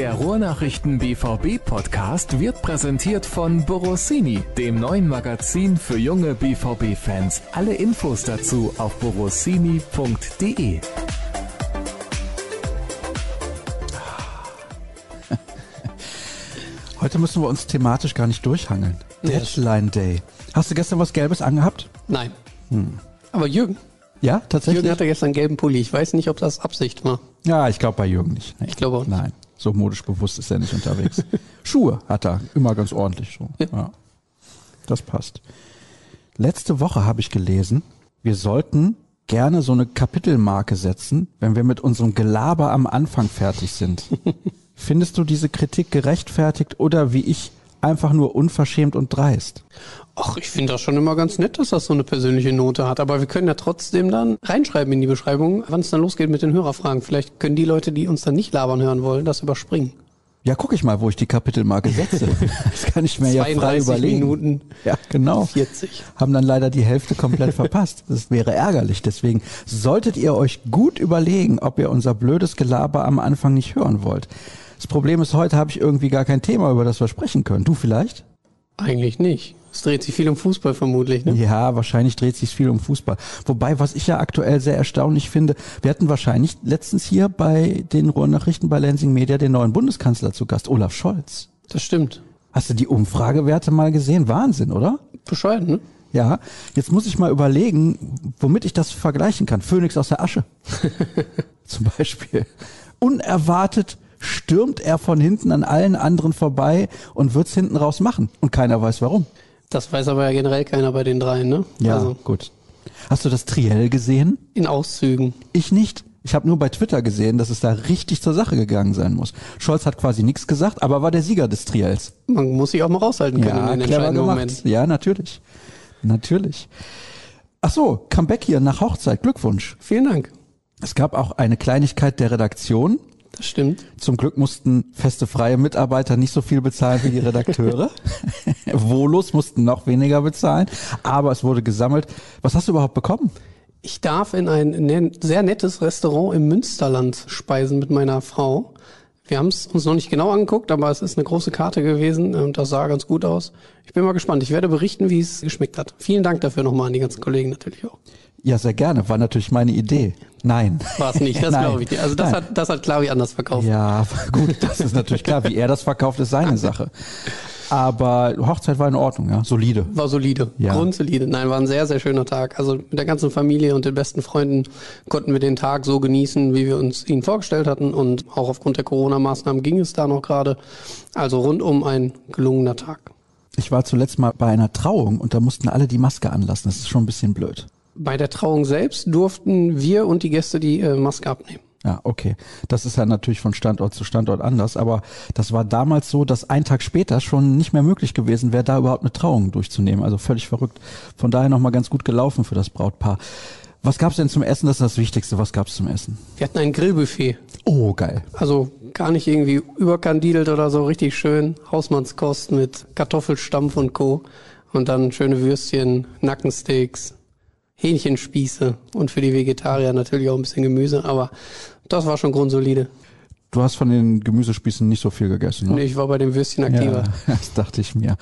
Der Ruhrnachrichten BVB Podcast wird präsentiert von Borossini, dem neuen Magazin für junge BVB Fans. Alle Infos dazu auf borossini.de. Heute müssen wir uns thematisch gar nicht durchhangeln. Deadline Day. Hast du gestern was Gelbes angehabt? Nein. Aber Jürgen, Ja, tatsächlich. Jürgen hatte gestern einen gelben Pulli. Ich weiß nicht, ob das Absicht war. ja, ich glaube bei Jürgen nicht. Nee. Ich glaube auch nicht. Nein, so modisch bewusst ist er nicht unterwegs. Schuhe hat er immer ganz ordentlich so. Ja. Ja. Das passt. Letzte Woche habe ich gelesen, wir sollten gerne so eine Kapitelmarke setzen, wenn wir mit unserem Gelaber am Anfang fertig sind. Findest du diese Kritik gerechtfertigt oder wie ich einfach nur unverschämt und dreist? Ach, ich finde das schon immer ganz nett, dass das so eine persönliche Note hat. Aber wir können ja trotzdem dann reinschreiben in die Beschreibung, wann es dann losgeht mit den Hörerfragen. Vielleicht können die Leute, die uns dann nicht labern hören wollen, das überspringen. Ja, guck ich mal, wo ich die Kapitelmarke setze. Das kann ich mir ja frei 32 überlegen. Minuten Ja, genau. 40. Haben dann leider die Hälfte komplett verpasst. Das wäre ärgerlich. Deswegen solltet ihr euch gut überlegen, ob ihr unser blödes Gelaber am Anfang nicht hören wollt. Das Problem ist, heute habe ich irgendwie gar kein Thema, über das wir sprechen können. Du vielleicht? Eigentlich nicht. Es dreht sich viel um Fußball vermutlich, ne? Ja, wahrscheinlich dreht sich viel um Fußball. Wobei, was ich ja aktuell sehr erstaunlich finde, wir hatten wahrscheinlich letztens hier bei den Ruhrnachrichten bei Lansing Media den neuen Bundeskanzler zu Gast, Olaf Scholz. Das stimmt. Hast du die Umfragewerte mal gesehen? Wahnsinn, oder? Bescheiden, ne? Ja, jetzt muss ich mal überlegen, womit ich das vergleichen kann. Phönix aus der Asche. Zum Beispiel. Unerwartet stürmt er von hinten an allen anderen vorbei und wird's hinten raus machen. Und keiner weiß warum. Das weiß aber ja generell keiner bei den dreien, ne? Ja, Also gut. Hast du das Triell gesehen? in Auszügen. Ich nicht. Ich habe nur bei Twitter gesehen, dass es da richtig zur Sache gegangen sein muss. Scholz hat quasi nichts gesagt, aber war der Sieger des Triels. Man muss sich auch mal raushalten können Ja, in den clever entscheidenden. Momenten. Ja, natürlich. Natürlich. Ach so, Comeback hier nach Hochzeit. Glückwunsch. Vielen Dank. Es gab auch eine Kleinigkeit der Redaktion. Das stimmt. Zum Glück mussten feste freie Mitarbeiter nicht so viel bezahlen wie die Redakteure. Volos mussten noch weniger bezahlen, aber es wurde gesammelt. Was hast du überhaupt bekommen? Ich darf in ein ne- sehr nettes Restaurant im Münsterland speisen mit meiner Frau. Wir haben es uns noch nicht genau angeguckt, aber es ist eine große Karte gewesen und das sah ganz gut aus. Ich bin mal gespannt. Ich werde berichten, wie es geschmeckt hat. Vielen Dank dafür nochmal an die ganzen Kollegen natürlich auch. Ja, sehr gerne. War natürlich meine Idee. Nein. War es nicht, das glaube ich nicht. Also das Nein. hat, das hat Clavi anders verkauft. Ja, gut, das ist natürlich klar. Wie er das verkauft, ist seine Sache. Aber Hochzeit war in Ordnung, ja. Solide. War solide, Ja. grundsolide. Nein, war ein sehr, sehr schöner Tag. Also mit der ganzen Familie und den besten Freunden konnten wir den Tag so genießen, wie wir uns ihn vorgestellt hatten. Und auch aufgrund der Corona-Maßnahmen ging es da noch gerade. Also rundum ein gelungener Tag. Ich war zuletzt mal bei einer Trauung und da mussten alle die Maske anlassen. Das ist schon ein bisschen blöd. Bei der Trauung selbst durften wir und die Gäste die äh, Maske abnehmen. Ja, okay. Das ist ja natürlich von Standort zu Standort anders, aber das war damals so, dass ein Tag später schon nicht mehr möglich gewesen wäre, da überhaupt eine Trauung durchzunehmen. Also völlig verrückt. Von daher nochmal ganz gut gelaufen für das Brautpaar. Was gab's denn zum Essen? Das ist das Wichtigste. Was gab's zum Essen? Wir hatten ein Grillbuffet. Oh, geil. Also gar nicht irgendwie überkandidelt oder so, richtig schön. Hausmannskost mit Kartoffelstampf und Co. Und dann schöne Würstchen, Nackensteaks, Hähnchenspieße und für die Vegetarier natürlich auch ein bisschen Gemüse, aber das war schon grundsolide. Du hast von den Gemüsespießen nicht so viel gegessen, ne? Nee, Ich war bei dem Würstchen aktiver. Ja, das dachte ich mir.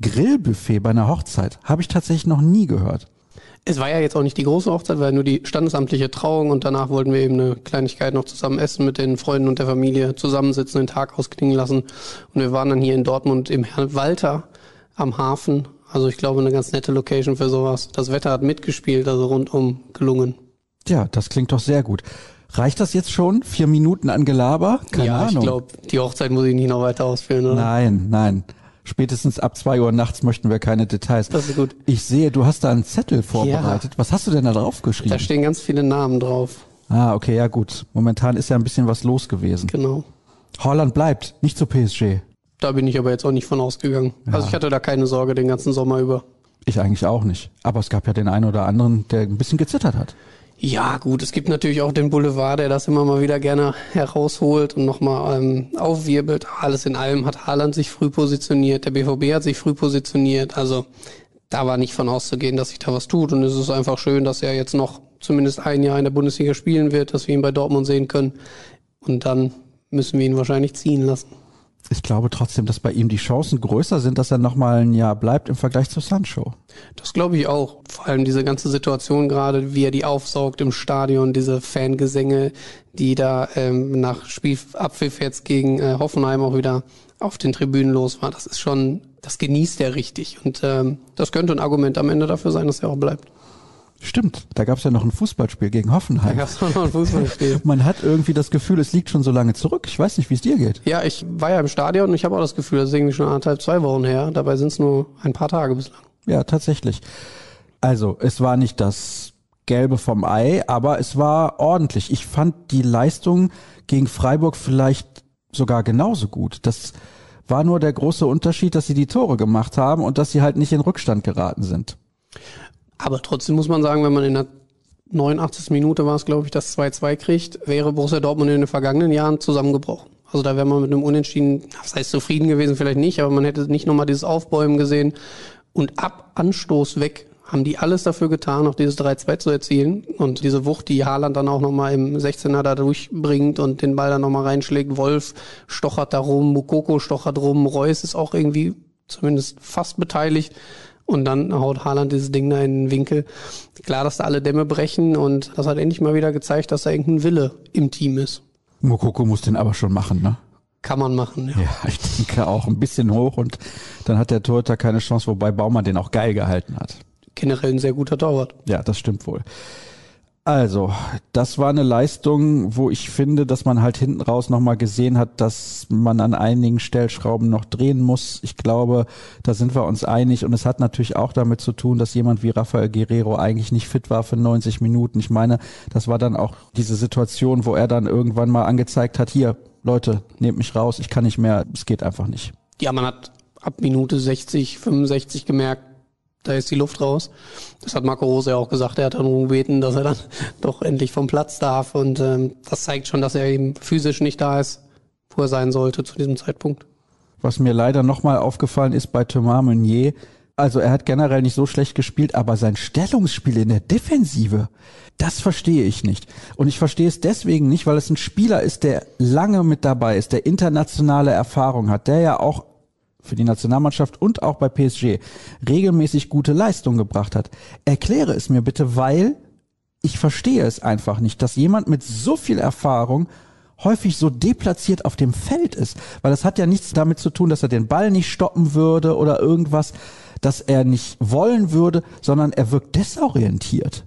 Grillbuffet bei einer Hochzeit habe ich tatsächlich noch nie gehört. Es war ja jetzt auch nicht die große Hochzeit, weil nur die standesamtliche Trauung und danach wollten wir eben eine Kleinigkeit noch zusammen essen mit den Freunden und der Familie, zusammensitzen, den Tag ausklingen lassen. Und wir waren dann hier in Dortmund im Herrn Walter am Hafen. Also ich glaube, eine ganz nette Location für sowas. Das Wetter hat mitgespielt, also rundum gelungen. Ja, das klingt doch sehr gut. Reicht das jetzt schon? Vier Minuten an Gelaber? Keine ja, Ahnung. ich glaube, die Hochzeit muss ich nicht noch weiter ausführen, oder? Nein, nein. Spätestens ab zwei Uhr nachts möchten wir keine Details. Das ist gut. Ich sehe, du hast da einen Zettel vorbereitet. Was hast du denn da drauf geschrieben? Da stehen ganz viele Namen drauf. ah, okay, ja gut. Momentan ist ja ein bisschen was los gewesen. Genau. Holland bleibt, nicht zu PSG. Da bin ich aber jetzt auch nicht von ausgegangen. Also ich hatte da keine Sorge den ganzen Sommer über. Ich eigentlich auch nicht. Aber es gab ja den einen oder anderen, der ein bisschen gezittert hat. Ja, gut, es gibt natürlich auch den Boulevard, der das immer mal wieder gerne herausholt und nochmal ähm, aufwirbelt. Alles in allem hat Haaland sich früh positioniert, der BVB hat sich früh positioniert. Also da war nicht von auszugehen, dass sich da was tut. Und es ist einfach schön, dass er jetzt noch zumindest ein Jahr in der Bundesliga spielen wird, dass wir ihn bei Dortmund sehen können. Und dann müssen wir ihn wahrscheinlich ziehen lassen. Ich glaube trotzdem, dass bei ihm die Chancen größer sind, dass er nochmal ein Jahr bleibt im Vergleich zu Sancho. Das glaube ich auch. Vor allem diese ganze Situation gerade, wie er die aufsaugt im Stadion, diese Fangesänge, die da ähm, nach Spielabpfiff jetzt gegen äh, Hoffenheim auch wieder auf den Tribünen los war. Das ist schon, das genießt er richtig. Und ähm, das könnte ein Argument am Ende dafür sein, dass er auch bleibt. Stimmt, da gab es ja noch ein Fußballspiel gegen Hoffenheim. Da gab es noch ein Fußballspiel. Man hat irgendwie das Gefühl, es liegt schon so lange zurück. Ich weiß nicht, wie es dir geht. Ja, ich war ja im Stadion und ich habe auch das Gefühl, das ist irgendwie schon anderthalb, zwei Wochen her. Dabei sind es nur ein paar Tage bislang. Ja, tatsächlich. Also, es war nicht das Gelbe vom Ei, aber es war ordentlich. Ich fand die Leistung gegen Freiburg vielleicht sogar genauso gut. Das war nur der große Unterschied, dass sie die Tore gemacht haben und dass sie halt nicht in Rückstand geraten sind. Aber trotzdem muss man sagen, wenn man in der 89. Minute war es, glaube ich, das 2-2 kriegt, wäre Borussia Dortmund in den vergangenen Jahren zusammengebrochen. Also da wäre man mit einem Unentschieden, das heißt zufrieden gewesen vielleicht nicht, aber man hätte nicht nochmal dieses Aufbäumen gesehen. Und ab Anstoß weg haben die alles dafür getan, noch dieses 3-2 zu erzielen. Und diese Wucht, die Haaland dann auch nochmal im 16er da durchbringt und den Ball dann nochmal reinschlägt. Wolf stochert da rum, Mukoko stochert rum, Reus ist auch irgendwie zumindest fast beteiligt. Und dann haut Haaland dieses Ding da in den Winkel. Klar, dass da alle Dämme brechen und das hat endlich mal wieder gezeigt, dass da irgendein Wille im Team ist. Mokoko muss den aber schon machen, ne? Kann man machen, ja. Ja, ich denke auch ein bisschen hoch und dann hat der Torhüter keine Chance, wobei Baumann den auch geil gehalten hat. Generell ein sehr guter Torwart. Ja, das stimmt wohl. Also, das war eine Leistung, wo ich finde, dass man halt hinten raus nochmal gesehen hat, dass man an einigen Stellschrauben noch drehen muss. Ich glaube, da sind wir uns einig. Und es hat natürlich auch damit zu tun, dass jemand wie Rafael Guerrero eigentlich nicht fit war für 90 Minuten. Ich meine, das war dann auch diese Situation, wo er dann irgendwann mal angezeigt hat, hier, Leute, nehmt mich raus, ich kann nicht mehr, es geht einfach nicht. Ja, man hat ab Minute 60, 65 gemerkt, da ist die Luft raus. Das hat Marco Rose ja auch gesagt. Er hat dann gebeten, dass er dann doch endlich vom Platz darf. Und ähm, das zeigt schon, dass er eben physisch nicht da ist, wo er sein sollte zu diesem Zeitpunkt. Was mir leider nochmal aufgefallen ist bei Thomas Meunier, also er hat generell nicht so schlecht gespielt, aber sein Stellungsspiel in der Defensive, das verstehe ich nicht. Und ich verstehe es deswegen nicht, weil es ein Spieler ist, der lange mit dabei ist, der internationale Erfahrung hat, der ja auch für die Nationalmannschaft und auch bei PSG regelmäßig gute Leistung gebracht hat. Erkläre es mir bitte, weil ich verstehe es einfach nicht, dass jemand mit so viel Erfahrung häufig so deplatziert auf dem Feld ist, weil das hat ja nichts damit zu tun, dass er den Ball nicht stoppen würde oder irgendwas, dass er nicht wollen würde, sondern er wirkt desorientiert.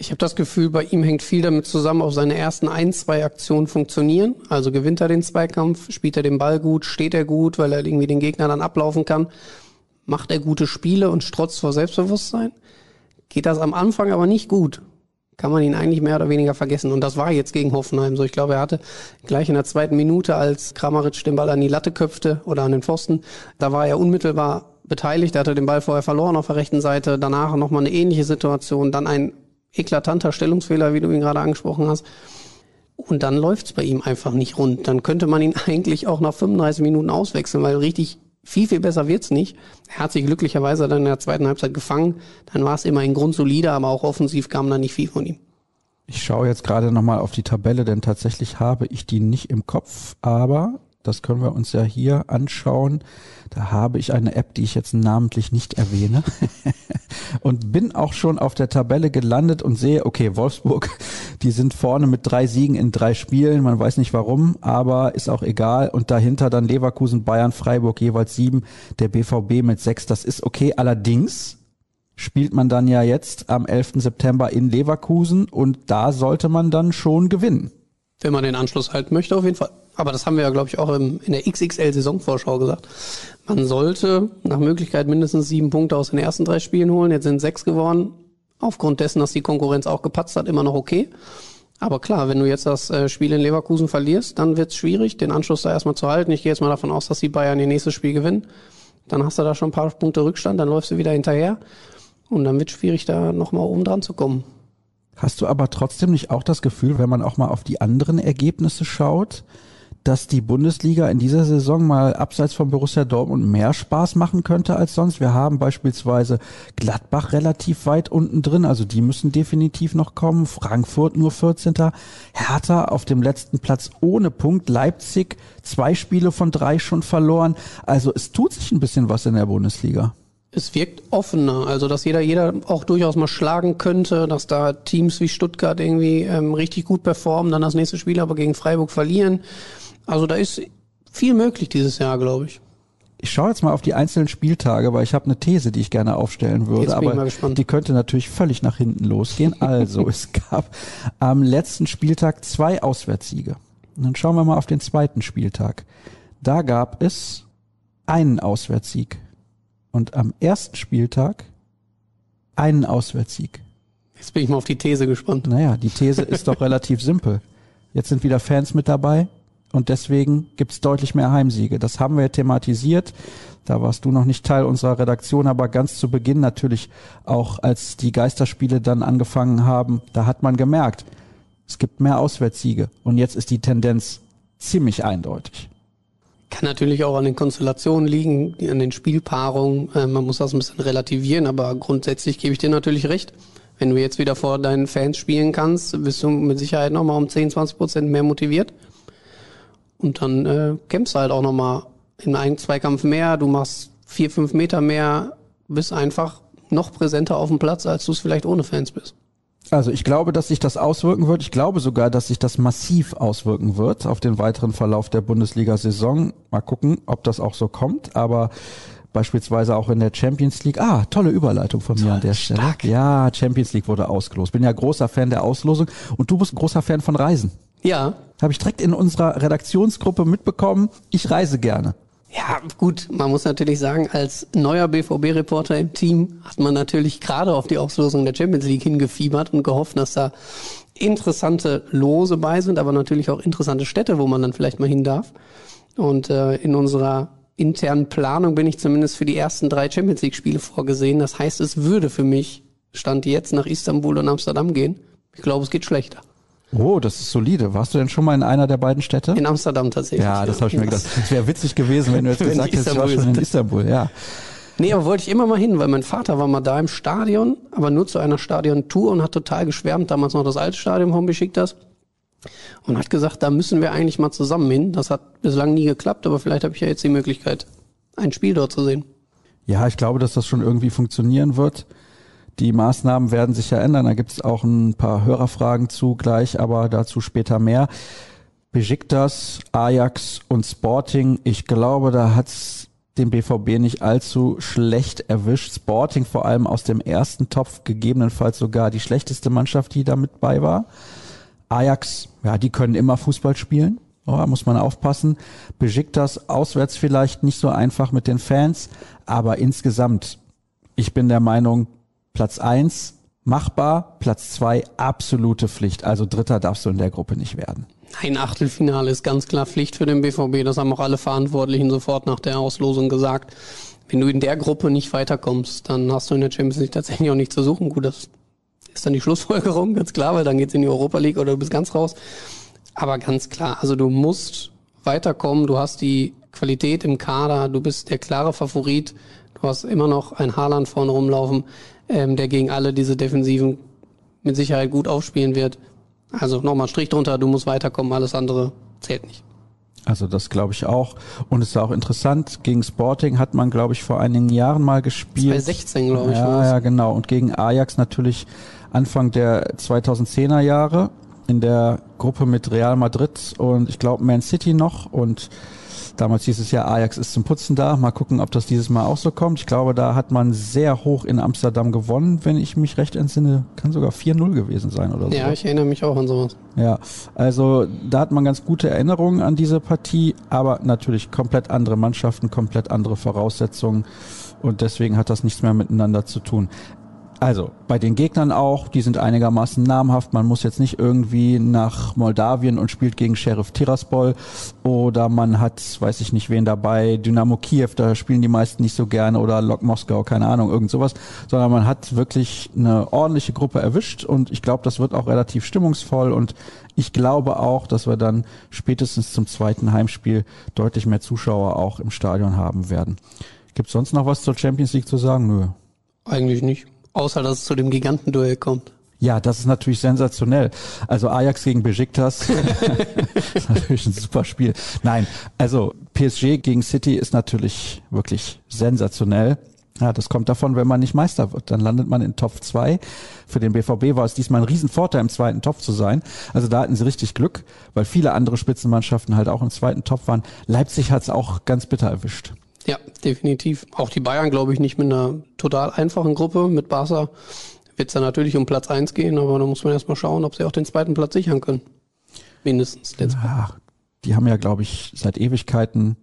Ich habe das Gefühl, bei ihm hängt viel damit zusammen, ob seine ersten ein, zwei Aktionen funktionieren. Also gewinnt er den Zweikampf, spielt er den Ball gut, steht er gut, weil er irgendwie den Gegner dann ablaufen kann, macht er gute Spiele und strotzt vor Selbstbewusstsein. Geht das am Anfang aber nicht gut, kann man ihn eigentlich mehr oder weniger vergessen. Und das war jetzt gegen Hoffenheim so. Ich glaube, er hatte gleich in der zweiten Minute, als Kramaric den Ball an die Latte köpfte oder an den Pfosten, da war er unmittelbar beteiligt. Er hatte den Ball vorher verloren auf der rechten Seite. Danach nochmal eine ähnliche Situation. Dann ein eklatanter Stellungsfehler, wie du ihn gerade angesprochen hast. Und dann läuft's bei ihm einfach nicht rund. Dann könnte man ihn eigentlich auch nach 35 Minuten auswechseln, weil richtig viel, viel besser wird's nicht. Er hat sich glücklicherweise dann in der zweiten Halbzeit gefangen. Dann war es immerhin grundsolide, aber auch offensiv kam da nicht viel von ihm. Ich schaue jetzt gerade nochmal auf die Tabelle, denn tatsächlich habe ich die nicht im Kopf, aber das können wir uns ja hier anschauen. Da habe ich eine App, die ich jetzt namentlich nicht erwähne. und bin auch schon auf der Tabelle gelandet und sehe, okay, Wolfsburg, die sind vorne mit drei Siegen in drei Spielen. Man weiß nicht warum, aber ist auch egal. Und dahinter dann Leverkusen, Bayern, Freiburg jeweils sieben, der BVB mit sechs. Das ist okay. Allerdings spielt man dann ja jetzt am 11. September in Leverkusen und da sollte man dann schon gewinnen. Wenn man den Anschluss halten möchte, auf jeden Fall. Aber das haben wir ja, glaube ich, auch im, in der XXL-Saisonvorschau gesagt. Man sollte nach Möglichkeit mindestens sieben Punkte aus den ersten drei Spielen holen. Jetzt sind sechs geworden. Aufgrund dessen, dass die Konkurrenz auch gepatzt hat, immer noch okay. Aber klar, wenn du jetzt das äh, Spiel in Leverkusen verlierst, dann wird es schwierig, den Anschluss da erstmal zu halten. Ich gehe jetzt mal davon aus, dass die Bayern ihr nächstes Spiel gewinnen. Dann hast du da schon ein paar Punkte Rückstand, dann läufst du wieder hinterher. Und dann wird es schwierig, da nochmal oben dran zu kommen. Hast du aber trotzdem nicht auch das Gefühl, wenn man auch mal auf die anderen Ergebnisse schaut, dass die Bundesliga in dieser Saison mal abseits von Borussia Dortmund mehr Spaß machen könnte als sonst. Wir haben beispielsweise Gladbach relativ weit unten drin, also die müssen definitiv noch kommen. Frankfurt nur 14. Hertha auf dem letzten Platz ohne Punkt. Leipzig zwei Spiele von drei schon verloren. Also es tut sich ein bisschen was in der Bundesliga es wirkt offener, also dass jeder jeder auch durchaus mal schlagen könnte, dass da Teams wie Stuttgart irgendwie ähm, richtig gut performen, dann das nächste Spiel aber gegen Freiburg verlieren. Also da ist viel möglich dieses Jahr, glaube ich. Ich schaue jetzt mal auf die einzelnen Spieltage, weil ich habe eine These, die ich gerne aufstellen würde, aber die könnte natürlich völlig nach hinten losgehen. Also es gab am letzten Spieltag zwei Auswärtssiege. Und dann schauen wir mal auf den zweiten Spieltag. Da gab es einen Auswärtssieg und am ersten Spieltag einen Auswärtssieg. Jetzt bin ich mal auf die These gespannt. Naja, die These ist doch relativ simpel. Jetzt sind wieder Fans mit dabei und deswegen gibt's deutlich mehr Heimsiege. Das haben wir thematisiert. Da warst du noch nicht Teil unserer Redaktion, aber ganz zu Beginn natürlich auch, als die Geisterspiele dann angefangen haben, da hat man gemerkt, es gibt mehr Auswärtssiege und jetzt ist die Tendenz ziemlich eindeutig. Kann natürlich auch an den Konstellationen liegen, an den Spielpaarungen. Äh, man muss das ein bisschen relativieren, aber grundsätzlich gebe ich dir natürlich recht. Wenn du jetzt wieder vor deinen Fans spielen kannst, bist du mit Sicherheit nochmal um 10, 20 Prozent mehr motiviert. Und dann äh, kämpfst du halt auch nochmal in einem Zweikampf mehr, du machst vier, fünf Meter mehr, bist einfach noch präsenter auf dem Platz, als du es vielleicht ohne Fans bist. Also ich glaube, dass sich das auswirken wird. Ich glaube sogar, dass sich das massiv auswirken wird auf den weiteren Verlauf der Bundesliga-Saison. Mal gucken, ob das auch so kommt. Aber beispielsweise auch in der Champions League. Ah, tolle Überleitung von mir Toll, an der Stelle. Stark. Ja, Champions League wurde ausgelost. Bin ja großer Fan der Auslosung und du bist ein großer Fan von Reisen. Ja. Habe ich direkt in unserer Redaktionsgruppe mitbekommen. Ich reise gerne. Ja, gut, man muss natürlich sagen, als neuer BVB-Reporter im Team hat man natürlich gerade auf die Auslosung der Champions League hingefiebert und gehofft, dass da interessante Lose bei sind, aber natürlich auch interessante Städte, wo man dann vielleicht mal hin darf. Und äh, in unserer internen Planung bin ich zumindest für die ersten drei Champions League-Spiele vorgesehen. Das heißt, es würde für mich Stand jetzt nach Istanbul und Amsterdam gehen. Ich glaube, es geht schlechter. Oh, das ist solide. Warst du denn schon mal in einer der beiden Städte? In Amsterdam tatsächlich. Ja, das ja. habe ich mir gedacht. Es wäre witzig gewesen, wenn du jetzt gesagt hättest, ich war schon in Istanbul. Ja. Nee, aber wollte ich immer mal hin, weil mein Vater war mal da im Stadion, aber nur zu einer Stadiontour und hat total geschwärmt, damals noch das alte Stadion vom Besiktas. Und hat gesagt, da müssen wir eigentlich mal zusammen hin. Das hat bislang nie geklappt, aber vielleicht habe ich ja jetzt die Möglichkeit, ein Spiel dort zu sehen. Ja, ich glaube, dass das schon irgendwie funktionieren wird. Die Maßnahmen werden sich ja ändern. Da gibt es auch ein paar Hörerfragen zu gleich, aber dazu später mehr. Besiktas, Ajax und Sporting, ich glaube, da hat's den BVB nicht allzu schlecht erwischt. Sporting vor allem aus dem ersten Topf, gegebenenfalls sogar die schlechteste Mannschaft, die da mit bei war. Ajax, ja, die können immer Fußball spielen. Oh, muss man aufpassen. Besiktas auswärts vielleicht nicht so einfach mit den Fans, aber insgesamt, ich bin der Meinung, Platz eins machbar, Platz zwei absolute Pflicht. Also Dritter darfst du in der Gruppe nicht werden. Ein Achtelfinale ist ganz klar Pflicht für den BVB. Das haben auch alle Verantwortlichen sofort nach der Auslosung gesagt. Wenn du in der Gruppe nicht weiterkommst, dann hast du in der Champions League tatsächlich auch nichts zu suchen. Gut, das ist dann die Schlussfolgerung, ganz klar, weil dann geht's in die Europa League oder du bist ganz raus. Aber ganz klar, also du musst weiterkommen. Du hast die Qualität im Kader. Du bist der klare Favorit. Du hast immer noch ein Haaland vorne rumlaufen ähm, der gegen alle diese Defensiven mit Sicherheit gut aufspielen wird. Also nochmal Strich drunter, du musst weiterkommen, alles andere zählt nicht. Also das glaube ich auch. Und es ist auch interessant, gegen Sporting hat man, glaube ich, vor einigen Jahren mal gespielt. 2016, glaube ich. Ja, ja, genau. Und gegen Ajax natürlich Anfang der 2010er Jahre in der Gruppe mit Real Madrid und ich glaube Man City noch. Und Damals hieß es ja, Ajax ist zum Putzen da. Mal gucken, ob das dieses Mal auch so kommt. Ich glaube, da hat man sehr hoch in Amsterdam gewonnen, wenn ich mich recht entsinne. Kann sogar 4-0 gewesen sein oder so. Ja, ich erinnere mich auch an sowas. Ja, also da hat man ganz gute Erinnerungen an diese Partie, aber natürlich komplett andere Mannschaften, komplett andere Voraussetzungen und deswegen hat das nichts mehr miteinander zu tun. Also bei den Gegnern auch, die sind einigermaßen namhaft. Man muss jetzt nicht irgendwie nach Moldawien und spielt gegen Sheriff Tiraspol oder man hat, weiß ich nicht wen dabei, Dynamo Kiew, da spielen die meisten nicht so gerne oder Lok Moskau, keine Ahnung, irgend sowas, sondern man hat wirklich eine ordentliche Gruppe erwischt und ich glaube, das wird auch relativ stimmungsvoll und ich glaube auch, dass wir dann spätestens zum zweiten Heimspiel deutlich mehr Zuschauer auch im Stadion haben werden. Gibt sonst noch was zur Champions League zu sagen? Nö. Eigentlich nicht. Außer, dass es zu dem Gigantenduell kommt. Ja, das ist natürlich sensationell. Also Ajax gegen Besiktas ist natürlich ein super Spiel. Nein, also PSG gegen City ist natürlich wirklich sensationell. Ja, das kommt davon, wenn man nicht Meister wird. Dann landet man in Top 2. Für den BVB war es diesmal ein Riesenvorteil, im zweiten Topf zu sein. Also da hatten sie richtig Glück, weil viele andere Spitzenmannschaften halt auch im zweiten Topf waren. Leipzig hat es auch ganz bitter erwischt. Ja, definitiv. Auch die Bayern, glaube ich, nicht mit einer total einfachen Gruppe. Mit Barca wird es dann natürlich um Platz eins gehen, aber da muss man erstmal schauen, ob sie auch den zweiten Platz sichern können. Mindestens. Ja, die haben ja, glaube ich, seit Ewigkeiten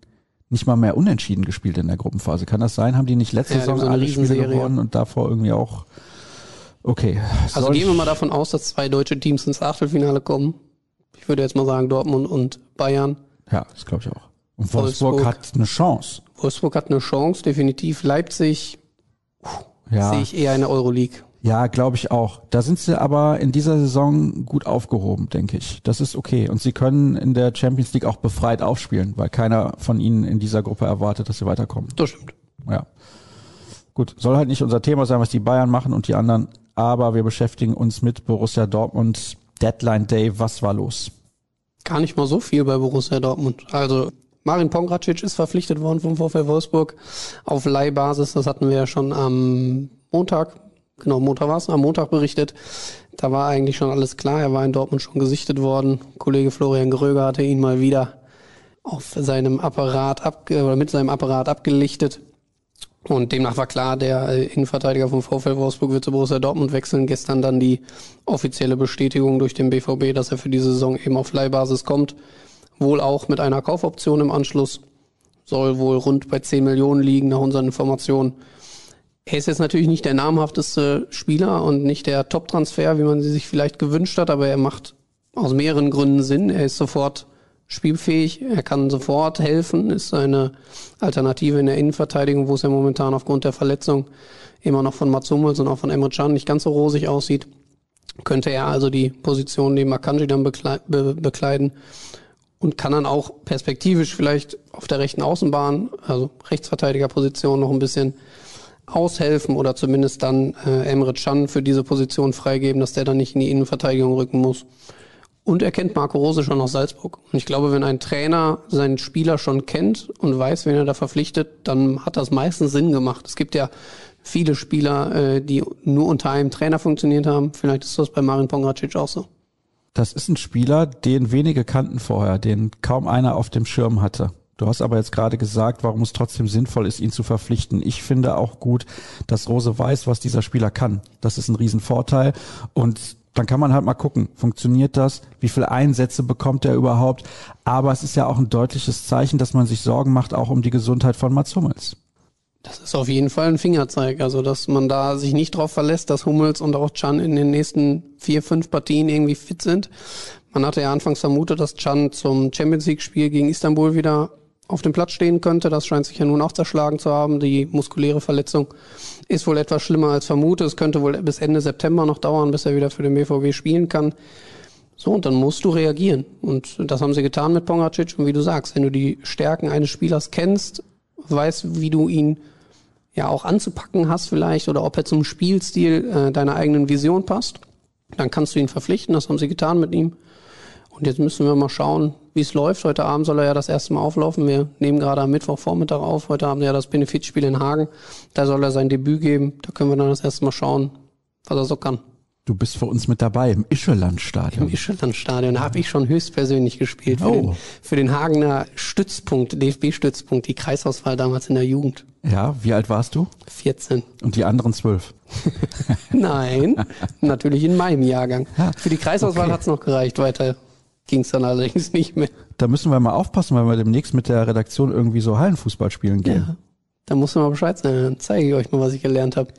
nicht mal mehr unentschieden gespielt in der Gruppenphase. Kann das sein? Haben die nicht letzte ja, Saison so alle Spiele gewonnen und davor irgendwie auch? Okay. Also gehen wir mal davon aus, dass zwei deutsche Teams ins Achtelfinale kommen. Ich würde jetzt mal sagen Dortmund und Bayern. Ja, das glaube ich auch. Und Wolfsburg, Wolfsburg, hat eine Chance. Wolfsburg hat eine Chance, definitiv. Leipzig ja. sehe ich eher in der Euroleague. Ja, glaube ich auch. Da sind sie aber in dieser Saison gut aufgehoben, denke ich. Das ist okay. Und sie können in der Champions League auch befreit aufspielen, weil keiner von ihnen in dieser Gruppe erwartet, dass sie weiterkommen. Das stimmt. Ja. Gut, soll halt nicht unser Thema sein, was die Bayern machen und die anderen, aber wir beschäftigen uns mit Borussia Dortmund Deadline Day. Was war los? Gar nicht mal so viel bei Borussia Dortmund. Also Marin Pongracic ist verpflichtet worden vom VfL Wolfsburg auf Leihbasis. Das hatten wir ja schon am Montag, genau, Montag war es, am Montag berichtet. Da war eigentlich schon alles klar. Er war in Dortmund schon gesichtet worden. Kollege Florian Gröger hatte ihn mal wieder auf seinem Apparat ab, oder mit seinem Apparat abgelichtet. Und demnach war klar, der Innenverteidiger vom VfL Wolfsburg wird zu Borussia Dortmund wechseln. Gestern dann die offizielle Bestätigung durch den BVB, dass er für diese Saison eben auf Leihbasis kommt wohl auch mit einer Kaufoption im Anschluss. Soll wohl rund bei 10 Millionen liegen nach unseren Informationen. Er ist jetzt natürlich nicht der namhafteste Spieler und nicht der Top-Transfer, wie man sie sich vielleicht gewünscht hat, aber er macht aus mehreren Gründen Sinn. Er ist sofort spielfähig, er kann sofort helfen, ist eine Alternative in der Innenverteidigung, wo es ja momentan aufgrund der Verletzung immer noch von Mats Hummels und auch von Emre Can nicht ganz so rosig aussieht. Könnte er also die Position neben Akanji dann bekleiden und kann dann auch perspektivisch vielleicht auf der rechten Außenbahn, also Rechtsverteidigerposition, noch ein bisschen aushelfen oder zumindest dann äh, Emre Can für diese Position freigeben, dass der dann nicht in die Innenverteidigung rücken muss. Und er kennt Marco Rose schon aus Salzburg. Und ich glaube, wenn ein Trainer seinen Spieler schon kennt und weiß, wen er da verpflichtet, dann hat das meistens Sinn gemacht. Es gibt ja viele Spieler, äh, die nur unter einem Trainer funktioniert haben. Vielleicht ist das bei Marin Pongracic auch so das ist ein Spieler, den wenige kannten vorher, den kaum einer auf dem Schirm hatte. Du hast aber jetzt gerade gesagt, warum es trotzdem sinnvoll ist, ihn zu verpflichten. Ich finde auch gut, dass Rose weiß, was dieser Spieler kann. Das ist ein Riesenvorteil. Und dann kann man halt mal gucken, funktioniert das? Wie viele Einsätze bekommt er überhaupt? Aber es ist ja auch ein deutliches Zeichen, dass man sich Sorgen macht, auch um die Gesundheit von Mats Hummels. Das ist auf jeden Fall ein Fingerzeig. Also, dass man da sich nicht darauf verlässt, dass Hummels und auch Chan in den nächsten vier, fünf Partien irgendwie fit sind. Man hatte ja anfangs vermutet, dass Chan zum Champions League Spiel gegen Istanbul wieder auf dem Platz stehen könnte. Das scheint sich ja nun auch zerschlagen zu haben. Die muskuläre Verletzung ist wohl etwas schlimmer als vermutet. Es könnte wohl bis Ende September noch dauern, bis er wieder für den BVB spielen kann. So, und dann musst du reagieren. Und das haben sie getan mit Pongacic. Und wie du sagst, wenn du die Stärken eines Spielers kennst, weißt, wie du ihn ja auch anzupacken hast vielleicht oder ob er zum Spielstil äh, deiner eigenen Vision passt, dann kannst du ihn verpflichten. Das haben sie getan mit ihm. Und jetzt müssen wir mal schauen, wie es läuft. Heute Abend soll er ja das erste Mal auflaufen. Wir nehmen gerade am Mittwochvormittag auf. Heute Abend ja das Benefizspiel in Hagen. Da soll er sein Debüt geben. Da können wir dann das erste Mal schauen, was er so kann. Du bist für uns mit dabei im Ischelandstadion. Im Ischelandstadion habe ich schon höchstpersönlich gespielt. Für, oh. den, für den Hagener Stützpunkt, DFB-Stützpunkt, die Kreisauswahl damals in der Jugend. Ja, wie alt warst du? 14. Und die anderen zwölf? Nein, natürlich in meinem Jahrgang. Für die Kreisauswahl okay. hat's noch gereicht. Weiter ging's dann allerdings nicht mehr. Da müssen wir mal aufpassen, weil wir demnächst mit der Redaktion irgendwie so Hallenfußball spielen gehen. Ja, da muss man mal Bescheid sein. Dann zeige ich euch mal, was ich gelernt habe.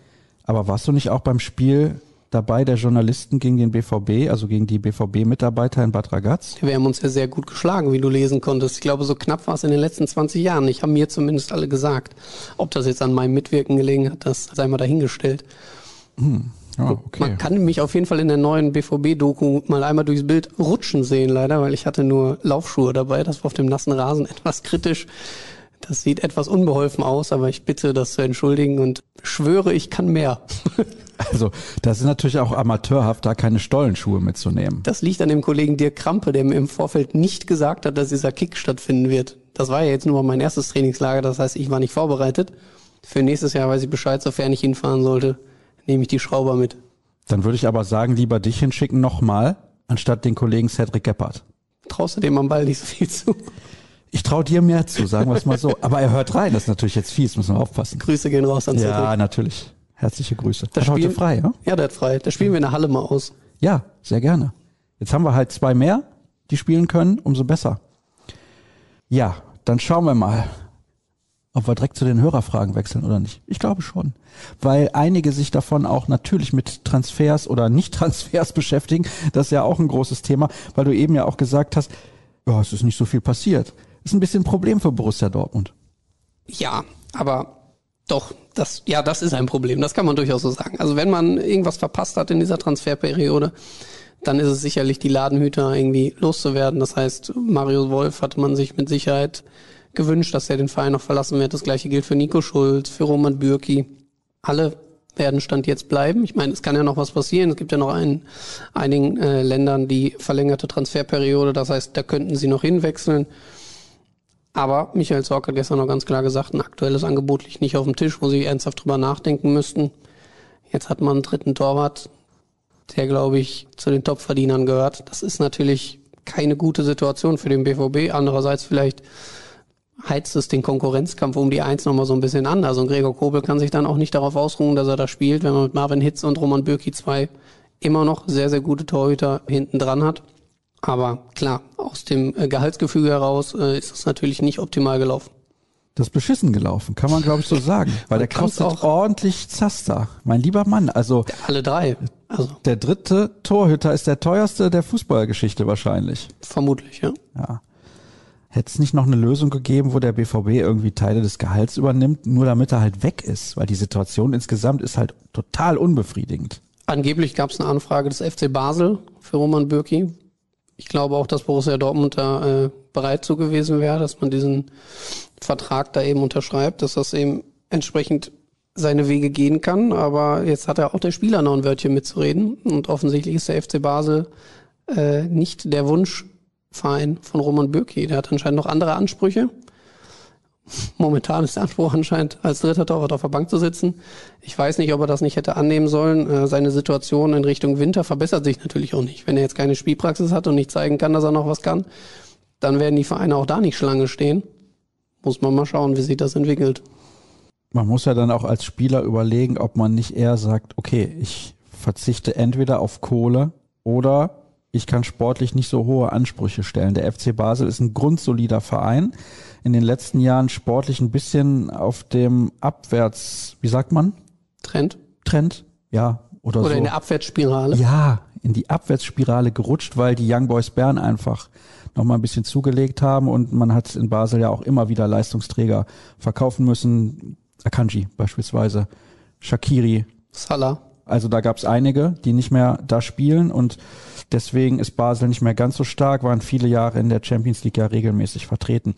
Aber warst du nicht auch beim Spiel dabei der Journalisten gegen den BVB, also gegen die BVB-Mitarbeiter in Bad Ragaz? Wir haben uns ja sehr gut geschlagen, wie du lesen konntest. Ich glaube, so knapp war es in den letzten 20 Jahren. Ich habe mir zumindest alle gesagt. Ob das jetzt an meinem Mitwirken gelegen hat, das sei mal dahingestellt. Hm. Ja, okay. Man kann mich auf jeden Fall in der neuen BVB-Doku mal einmal durchs Bild rutschen sehen, leider, weil ich hatte nur Laufschuhe dabei. Das war auf dem nassen Rasen etwas kritisch. Das sieht etwas unbeholfen aus, aber ich bitte das zu entschuldigen und schwöre, ich kann mehr. Also, das ist natürlich auch amateurhaft, da keine Stollenschuhe mitzunehmen. Das liegt an dem Kollegen Dirk Krampe, der mir im Vorfeld nicht gesagt hat, dass dieser Kick stattfinden wird. Das war ja jetzt nur mein erstes Trainingslager, das heißt, ich war nicht vorbereitet. Für nächstes Jahr weiß ich Bescheid, sofern ich hinfahren sollte, nehme ich die Schrauber mit. Dann würde ich aber sagen, lieber dich hinschicken nochmal, anstatt den Kollegen Cedric Gebhardt. Traust du dem am Ball nicht so viel zu? Ich traue dir mehr zu, sagen wir es mal so. Aber er hört rein, das ist natürlich jetzt fies, müssen wir aufpassen. Grüße gehen raus an Cedric. Ja, natürlich. Herzliche Grüße. Das Hat heute Spiel- frei, ja? Ja, der hat frei. Da spielen wir in der Halle mal aus. Ja, sehr gerne. Jetzt haben wir halt zwei mehr, die spielen können, umso besser. Ja, dann schauen wir mal, ob wir direkt zu den Hörerfragen wechseln oder nicht. Ich glaube schon. Weil einige sich davon auch natürlich mit Transfers oder Nicht-Transfers beschäftigen. Das ist ja auch ein großes Thema, weil du eben ja auch gesagt hast, ja, es ist nicht so viel passiert. Ist ein bisschen ein Problem für Borussia Dortmund. Ja, aber doch, das, ja, das ist ein Problem. Das kann man durchaus so sagen. Also wenn man irgendwas verpasst hat in dieser Transferperiode, dann ist es sicherlich die Ladenhüter irgendwie loszuwerden. Das heißt, Marius Wolf hatte man sich mit Sicherheit gewünscht, dass er den Verein noch verlassen wird. Das gleiche gilt für Nico Schulz, für Roman Bürki. Alle werden Stand jetzt bleiben. Ich meine, es kann ja noch was passieren. Es gibt ja noch einen, einigen äh, Ländern die verlängerte Transferperiode. Das heißt, da könnten sie noch hinwechseln. Aber Michael Zorc hat gestern noch ganz klar gesagt, ein aktuelles Angebot liegt nicht auf dem Tisch, wo sie ernsthaft drüber nachdenken müssten. Jetzt hat man einen dritten Torwart, der, glaube ich, zu den Topverdienern gehört. Das ist natürlich keine gute Situation für den BVB. Andererseits vielleicht heizt es den Konkurrenzkampf um die Eins nochmal so ein bisschen an. Also Gregor Kobel kann sich dann auch nicht darauf ausruhen, dass er da spielt, wenn man mit Marvin Hitz und Roman Bürki zwei immer noch sehr, sehr gute Torhüter hinten dran hat. Aber klar, aus dem äh, Gehaltsgefüge heraus äh, ist es natürlich nicht optimal gelaufen. Das beschissen gelaufen, kann man glaube ich so sagen. Weil der kostet auch- ordentlich Zaster. Mein lieber Mann, also Alle drei. Also der dritte Torhüter ist der teuerste der Fußballgeschichte wahrscheinlich. vermutlich, ja. Ja. Hätte es nicht noch eine Lösung gegeben, wo der BVB irgendwie Teile des Gehalts übernimmt, nur damit er halt weg ist? Weil die Situation insgesamt ist halt total unbefriedigend. Angeblich gab es eine Anfrage des FC Basel für Roman Bürki. Ich glaube auch, dass Borussia Dortmund da äh, bereit zu gewesen wäre, dass man diesen Vertrag da eben unterschreibt, dass das eben entsprechend seine Wege gehen kann. Aber jetzt hat er auch der Spieler noch ein Wörtchen mitzureden. Und offensichtlich ist der FC Basel äh, nicht der Wunschverein von Roman Bürki. Der hat anscheinend noch andere Ansprüche. Momentan ist der Anspruch anscheinend, als dritter Torwart auf der Bank zu sitzen. Ich weiß nicht, ob er das nicht hätte annehmen sollen. Äh, Seine Situation in Richtung Winter verbessert sich natürlich auch nicht. Wenn er jetzt keine Spielpraxis hat und nicht zeigen kann, dass er noch was kann, dann werden die Vereine auch da nicht Schlange stehen. Muss man mal schauen, wie sich das entwickelt. Man muss ja dann auch als Spieler überlegen, ob man nicht eher sagt, okay, ich verzichte entweder auf Kohle oder ich kann sportlich nicht so hohe Ansprüche stellen. Der FC Basel ist ein grundsolider Verein. In den letzten Jahren sportlich ein bisschen auf dem Abwärts, wie sagt man? Trend. Trend? Ja, oder, Oder so. in der Abwärtsspirale. Ja, in die Abwärtsspirale gerutscht, weil die Young Boys Bern einfach noch mal ein bisschen zugelegt haben und man hat in Basel ja auch immer wieder Leistungsträger verkaufen müssen. Akanji beispielsweise, Shakiri. Salah. Also da gab es einige, die nicht mehr da spielen und deswegen ist Basel nicht mehr ganz so stark, waren viele Jahre in der Champions League ja regelmäßig vertreten.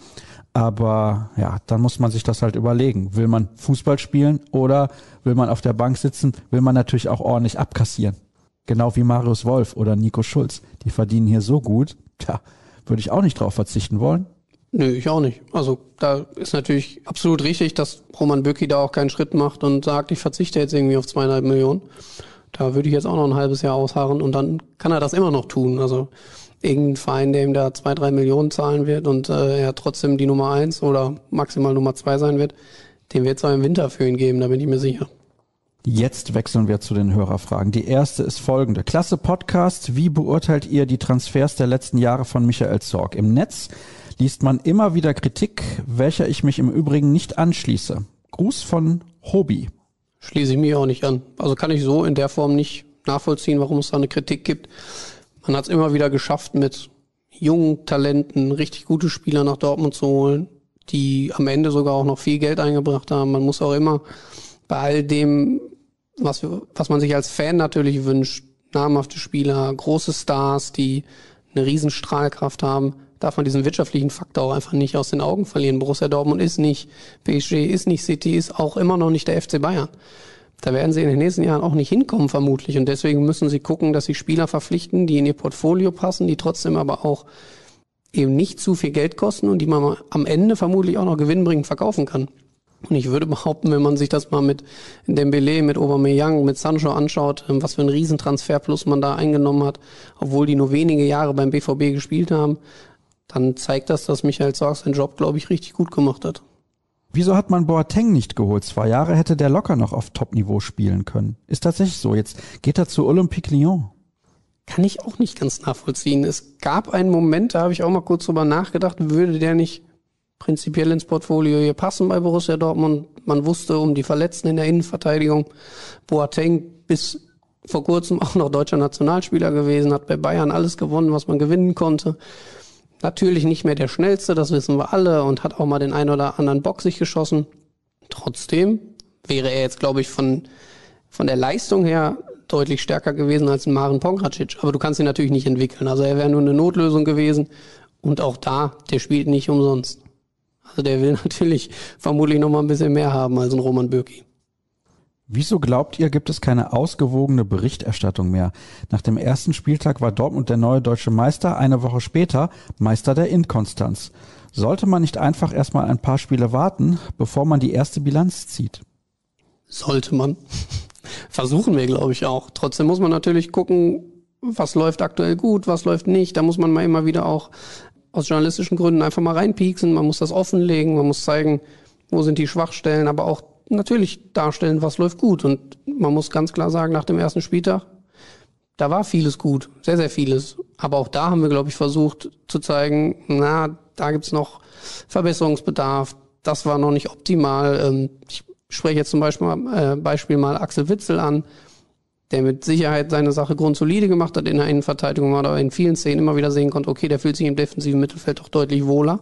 Aber ja, dann muss man sich das halt überlegen. Will man Fußball spielen oder will man auf der Bank sitzen? Will man natürlich auch ordentlich abkassieren. Genau wie Marius Wolf oder Nico Schulz. Die verdienen hier so gut. Tja, würde ich auch nicht drauf verzichten wollen. Nö, ich auch nicht. Also da ist natürlich absolut richtig, dass Roman Bürki da auch keinen Schritt macht und sagt, ich verzichte jetzt irgendwie auf zweieinhalb Millionen. Da würde ich jetzt auch noch ein halbes Jahr ausharren und dann kann er das immer noch tun. Also irgendein Verein, der ihm da zwei, drei Millionen zahlen wird und äh, er trotzdem die Nummer eins oder maximal Nummer zwei sein wird, den wird es auch im Winter für ihn geben, da bin ich mir sicher. Jetzt wechseln wir zu den Hörerfragen. Die erste ist folgende. Klasse Podcast. Wie beurteilt ihr die Transfers der letzten Jahre von Michael Zorg? Im Netz liest man immer wieder Kritik, welcher ich mich im Übrigen nicht anschließe. Gruß von Hobby. Schließe ich mich auch nicht an. Also kann ich so in der Form nicht nachvollziehen, warum es da eine Kritik gibt. Man hat es immer wieder geschafft, mit jungen Talenten richtig gute Spieler nach Dortmund zu holen, die am Ende sogar auch noch viel Geld eingebracht haben. Man muss auch immer bei all dem, was, was man sich als Fan natürlich wünscht, namhafte Spieler, große Stars, die eine Riesenstrahlkraft haben, darf man diesen wirtschaftlichen Faktor auch einfach nicht aus den Augen verlieren. Borussia Dortmund ist nicht PSG, ist nicht City, ist auch immer noch nicht der FC Bayern. Da werden sie in den nächsten Jahren auch nicht hinkommen, vermutlich. Und deswegen müssen sie gucken, dass sie Spieler verpflichten, die in ihr Portfolio passen, die trotzdem aber auch eben nicht zu viel Geld kosten und die man am Ende vermutlich auch noch gewinnbringend verkaufen kann. Und ich würde behaupten, wenn man sich das mal mit Dembele, mit Aubameyang, mit Sancho anschaut, ähm, was für ein Riesentransferplus man da eingenommen hat, obwohl die nur wenige Jahre beim BVB gespielt haben, dann zeigt das, dass Michael Zorg seinen Job, glaube ich, richtig gut gemacht hat. Wieso hat man Boateng nicht geholt? Zwei Jahre hätte der locker noch auf Top-Niveau spielen können. Ist tatsächlich so. Jetzt geht er zu Olympique Lyon. Kann ich auch nicht ganz nachvollziehen. Es gab einen Moment, da habe ich auch mal kurz drüber nachgedacht, würde der nicht prinzipiell ins Portfolio hier passen bei Borussia Dortmund. Man wusste um die Verletzten in der Innenverteidigung. Boateng bis vor kurzem auch noch deutscher Nationalspieler gewesen, hat bei Bayern alles gewonnen, was man gewinnen konnte. Natürlich nicht mehr der schnellste, das wissen wir alle, und hat auch mal den ein oder anderen Bock sich geschossen. Trotzdem wäre er jetzt, glaube ich, von, von der Leistung her deutlich stärker gewesen als ein Maren Pongracic. Aber du kannst ihn natürlich nicht entwickeln. Also er wäre nur eine Notlösung gewesen. Und auch da, der spielt nicht umsonst. Also der will natürlich vermutlich noch mal ein bisschen mehr haben als ein Roman Bürki. Wieso glaubt ihr, gibt es keine ausgewogene Berichterstattung mehr? Nach dem ersten Spieltag war Dortmund der neue deutsche Meister, eine Woche später Meister der Inkonstanz. Sollte man nicht einfach erstmal ein paar Spiele warten, bevor man die erste Bilanz zieht? Sollte man. Versuchen wir, glaube ich, auch. Trotzdem muss man natürlich gucken, was läuft aktuell gut, was läuft nicht. Da muss man mal immer wieder auch aus journalistischen Gründen einfach mal reinpieksen. Man muss das offenlegen, man muss zeigen, wo sind die Schwachstellen, aber auch natürlich darstellen, was läuft gut. Und man muss ganz klar sagen, nach dem ersten Spieltag, da war vieles gut, sehr, sehr vieles. Aber auch da haben wir, glaube ich, versucht zu zeigen, na, da gibt's noch Verbesserungsbedarf. Das war noch nicht optimal. Ähm, ich spreche jetzt zum Beispiel, äh, Beispiel mal Axel Witzel an, der mit Sicherheit seine Sache grundsolide gemacht hat in der Innenverteidigung, aber in vielen Szenen immer wieder sehen konnte, okay, der fühlt sich im defensiven Mittelfeld doch deutlich wohler.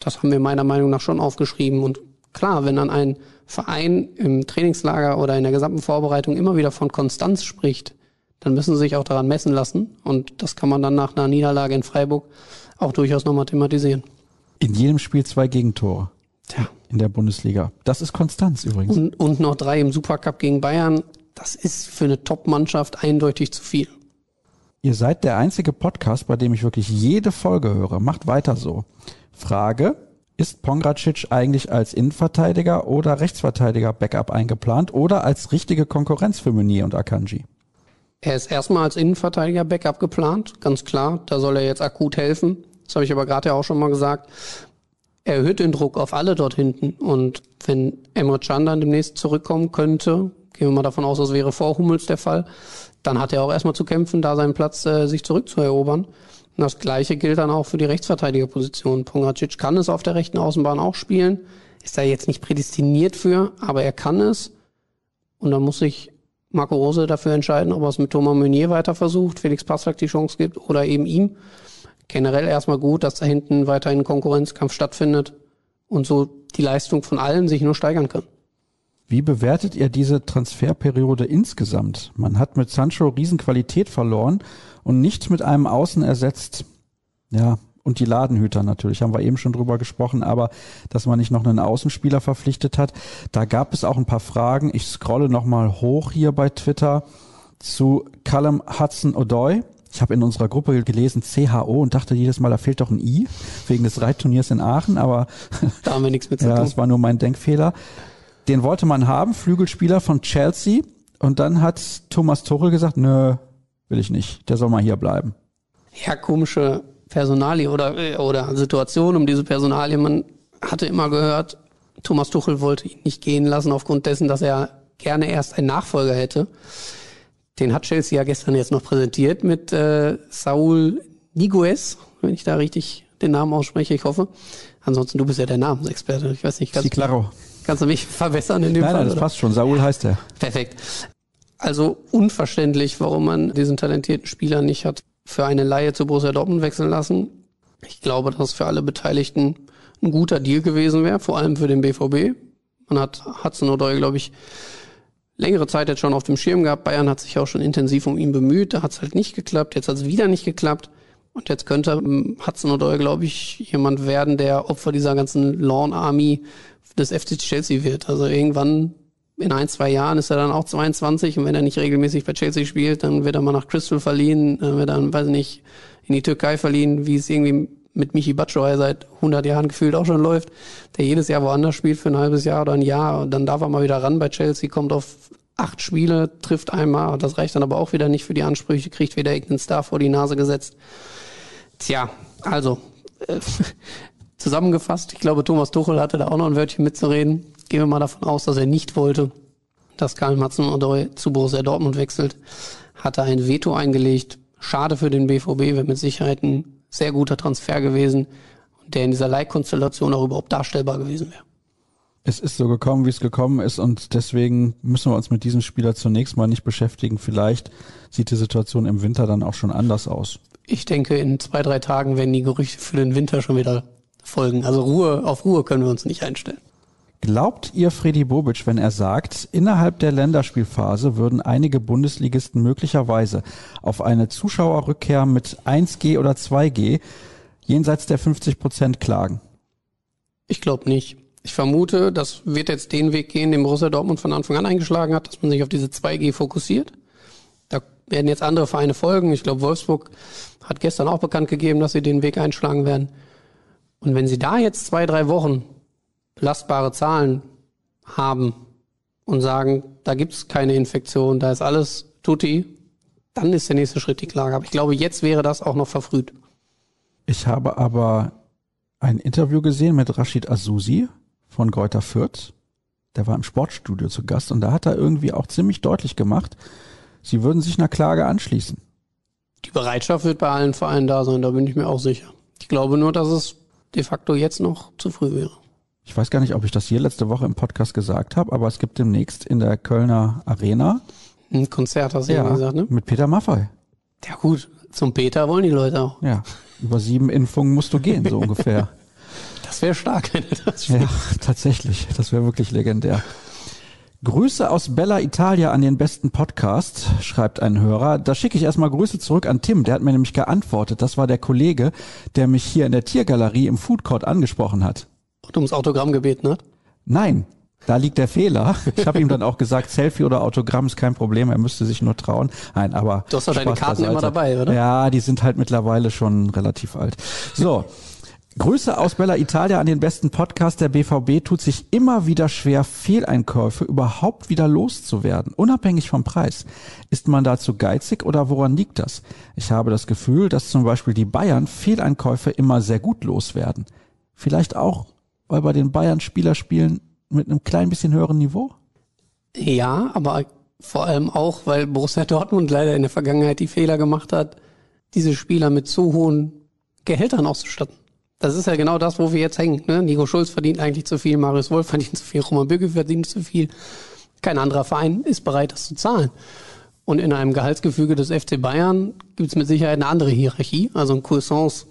Das haben wir meiner Meinung nach schon aufgeschrieben. Und klar, wenn dann ein Verein im Trainingslager oder in der gesamten Vorbereitung immer wieder von Konstanz spricht, dann müssen sie sich auch daran messen lassen. Und das kann man dann nach einer Niederlage in Freiburg auch durchaus nochmal thematisieren. In jedem Spiel zwei Gegentore. Tja. In der Bundesliga. Das ist Konstanz übrigens. Und, und noch drei im Supercup gegen Bayern. Das ist für eine Top-Mannschaft eindeutig zu viel. Ihr seid der einzige Podcast, bei dem ich wirklich jede Folge höre. Macht weiter so. Frage, ist Pongracic eigentlich als Innenverteidiger oder Rechtsverteidiger Backup eingeplant oder als richtige Konkurrenz für Meunier und Akanji? Er ist erstmal als Innenverteidiger Backup geplant, ganz klar. Da soll er jetzt akut helfen. Das habe ich aber gerade ja auch schon mal gesagt. Er erhöht den Druck auf alle dort hinten. Und wenn Emre Can dann demnächst zurückkommen könnte, gehen wir mal davon aus, das wäre vor Hummels der Fall, dann hat er auch erstmal zu kämpfen, da seinen Platz äh, sich zurückzuerobern. Und das Gleiche gilt dann auch für die Rechtsverteidigerposition. Pongracic kann es auf der rechten Außenbahn auch spielen, ist da jetzt nicht prädestiniert für, aber er kann es. Und dann muss sich Marco Rose dafür entscheiden, ob er es mit Thomas Meunier weiter versucht, Felix Passlack die Chance gibt oder eben ihm. Generell erstmal gut, dass da hinten weiterhin Konkurrenzkampf stattfindet und so die Leistung von allen sich nur steigern kann. Wie bewertet ihr diese Transferperiode insgesamt? Man hat mit Sancho Riesenqualität verloren und nicht mit einem Außen ersetzt. Ja, und die Ladenhüter natürlich, haben wir eben schon drüber gesprochen, aber dass man nicht noch einen Außenspieler verpflichtet hat, da gab es auch ein paar Fragen. Ich scrolle nochmal hoch hier bei Twitter zu Callum Hudson O'Doy. Ich habe in unserer Gruppe gelesen CHO und dachte jedes Mal, da fehlt doch ein I wegen des Reitturniers in Aachen, aber da haben wir nichts mit zu tun. Ja, das war nur mein Denkfehler. Den wollte man haben, Flügelspieler von Chelsea. Und dann hat Thomas Tuchel gesagt, nö, will ich nicht. Der soll mal hier bleiben. Ja, komische Personalie oder, oder Situation um diese Personalie. Man hatte immer gehört, Thomas Tuchel wollte ihn nicht gehen lassen aufgrund dessen, dass er gerne erst einen Nachfolger hätte. Den hat Chelsea ja gestern jetzt noch präsentiert mit äh, Saul Niguez, wenn ich da richtig den Namen ausspreche, ich hoffe. Ansonsten, du bist ja der Namensexperte. Ich weiß nicht, ganz. Sí, claro. Kannst du mich verbessern in dem Nein, Fall? nein, das oder? passt schon. Saul heißt er. Perfekt. Also unverständlich, warum man diesen talentierten Spieler nicht hat für eine Laie zu Borussia Dortmund wechseln lassen. Ich glaube, dass es für alle Beteiligten ein guter Deal gewesen wäre, vor allem für den BVB. Man hat Hudson O'Doy, glaube ich, längere Zeit jetzt schon auf dem Schirm gehabt. Bayern hat sich auch schon intensiv um ihn bemüht. Da hat es halt nicht geklappt. Jetzt hat es wieder nicht geklappt. Und jetzt könnte ähm, Hudson O'Doy, glaube ich, jemand werden, der Opfer dieser ganzen Lawn Army des FC Chelsea wird. Also irgendwann in ein, zwei Jahren ist er dann auch 22 und wenn er nicht regelmäßig bei Chelsea spielt, dann wird er mal nach Crystal verliehen, dann wird er dann, weiß ich nicht, in die Türkei verliehen, wie es irgendwie mit Michi Batshuayi seit 100 Jahren gefühlt auch schon läuft, der jedes Jahr woanders spielt für ein halbes Jahr oder ein Jahr und dann darf er mal wieder ran bei Chelsea, kommt auf acht Spiele, trifft einmal, das reicht dann aber auch wieder nicht für die Ansprüche, kriegt wieder irgendeinen Star vor die Nase gesetzt. Tja, also, äh, zusammengefasst, ich glaube, Thomas Tuchel hatte da auch noch ein Wörtchen mitzureden. Gehen wir mal davon aus, dass er nicht wollte, dass Karl Matzen Odoi zu Borussia Dortmund wechselt. Hat er ein Veto eingelegt. Schade für den BVB, wäre mit Sicherheit ein sehr guter Transfer gewesen, der in dieser Leihkonstellation auch überhaupt darstellbar gewesen wäre. Es ist so gekommen, wie es gekommen ist und deswegen müssen wir uns mit diesem Spieler zunächst mal nicht beschäftigen. Vielleicht sieht die Situation im Winter dann auch schon anders aus. Ich denke, in zwei, drei Tagen werden die Gerüchte für den Winter schon wieder folgen. Also Ruhe, auf Ruhe können wir uns nicht einstellen. Glaubt ihr Freddy Bobic, wenn er sagt, innerhalb der Länderspielphase würden einige Bundesligisten möglicherweise auf eine Zuschauerrückkehr mit 1G oder 2G jenseits der 50 Prozent klagen? Ich glaube nicht. Ich vermute, das wird jetzt den Weg gehen, den Borussia Dortmund von Anfang an eingeschlagen hat, dass man sich auf diese 2G fokussiert. Da werden jetzt andere Vereine folgen. Ich glaube, Wolfsburg hat gestern auch bekannt gegeben, dass sie den Weg einschlagen werden. Und wenn sie da jetzt zwei, drei Wochen belastbare Zahlen haben und sagen, da gibt's keine Infektion, da ist alles tutti, dann ist der nächste Schritt die Klage. Aber ich glaube, jetzt wäre das auch noch verfrüht. Ich habe aber ein Interview gesehen mit Rashid Azusi von Greuther Fürth. Der war im Sportstudio zu Gast und da hat er irgendwie auch ziemlich deutlich gemacht, sie würden sich einer Klage anschließen. Die Bereitschaft wird bei allen Vereinen da sein, da bin ich mir auch sicher. Ich glaube nur, dass es de facto jetzt noch zu früh wäre. Ich weiß gar nicht, ob ich das hier letzte Woche im Podcast gesagt habe, aber es gibt demnächst in der Kölner Arena Ein Konzert hast du ja gesagt, ne? mit Peter Maffay. Ja gut, zum Peter wollen die Leute auch. Ja, über sieben Impfungen musst du gehen, so ungefähr. Das wäre stark, wenn er das Ja, tatsächlich. Das wäre wirklich legendär. Grüße aus Bella Italia an den besten Podcast, schreibt ein Hörer. Da schicke ich erstmal Grüße zurück an Tim, der hat mir nämlich geantwortet. Das war der Kollege, der mich hier in der Tiergalerie im Food Court angesprochen hat. und ums Autogramm gebeten hat. Nein, da liegt der Fehler. Ich habe ihm dann auch gesagt, Selfie oder Autogramm ist kein Problem, er müsste sich nur trauen. Nein, aber Du hast doch deine Karten beiseite. immer dabei, oder? Ja, die sind halt mittlerweile schon relativ alt. So. Grüße aus Bella Italia an den besten Podcast. Der BVB tut sich immer wieder schwer, Fehleinkäufe überhaupt wieder loszuwerden, unabhängig vom Preis. Ist man da zu geizig oder woran liegt das? Ich habe das Gefühl, dass zum Beispiel die Bayern Fehleinkäufe immer sehr gut loswerden. Vielleicht auch, weil bei den Bayern Spieler spielen mit einem klein bisschen höheren Niveau? Ja, aber vor allem auch, weil Borussia Dortmund leider in der Vergangenheit die Fehler gemacht hat, diese Spieler mit zu hohen Gehältern auszustatten. Das ist ja genau das, wo wir jetzt hängen. Ne? Nico Schulz verdient eigentlich zu viel, Marius Wolf verdient zu viel, Roman Bürger verdient zu viel. Kein anderer Verein ist bereit, das zu zahlen. Und in einem Gehaltsgefüge des FC Bayern gibt es mit Sicherheit eine andere Hierarchie. Also ein Cuisance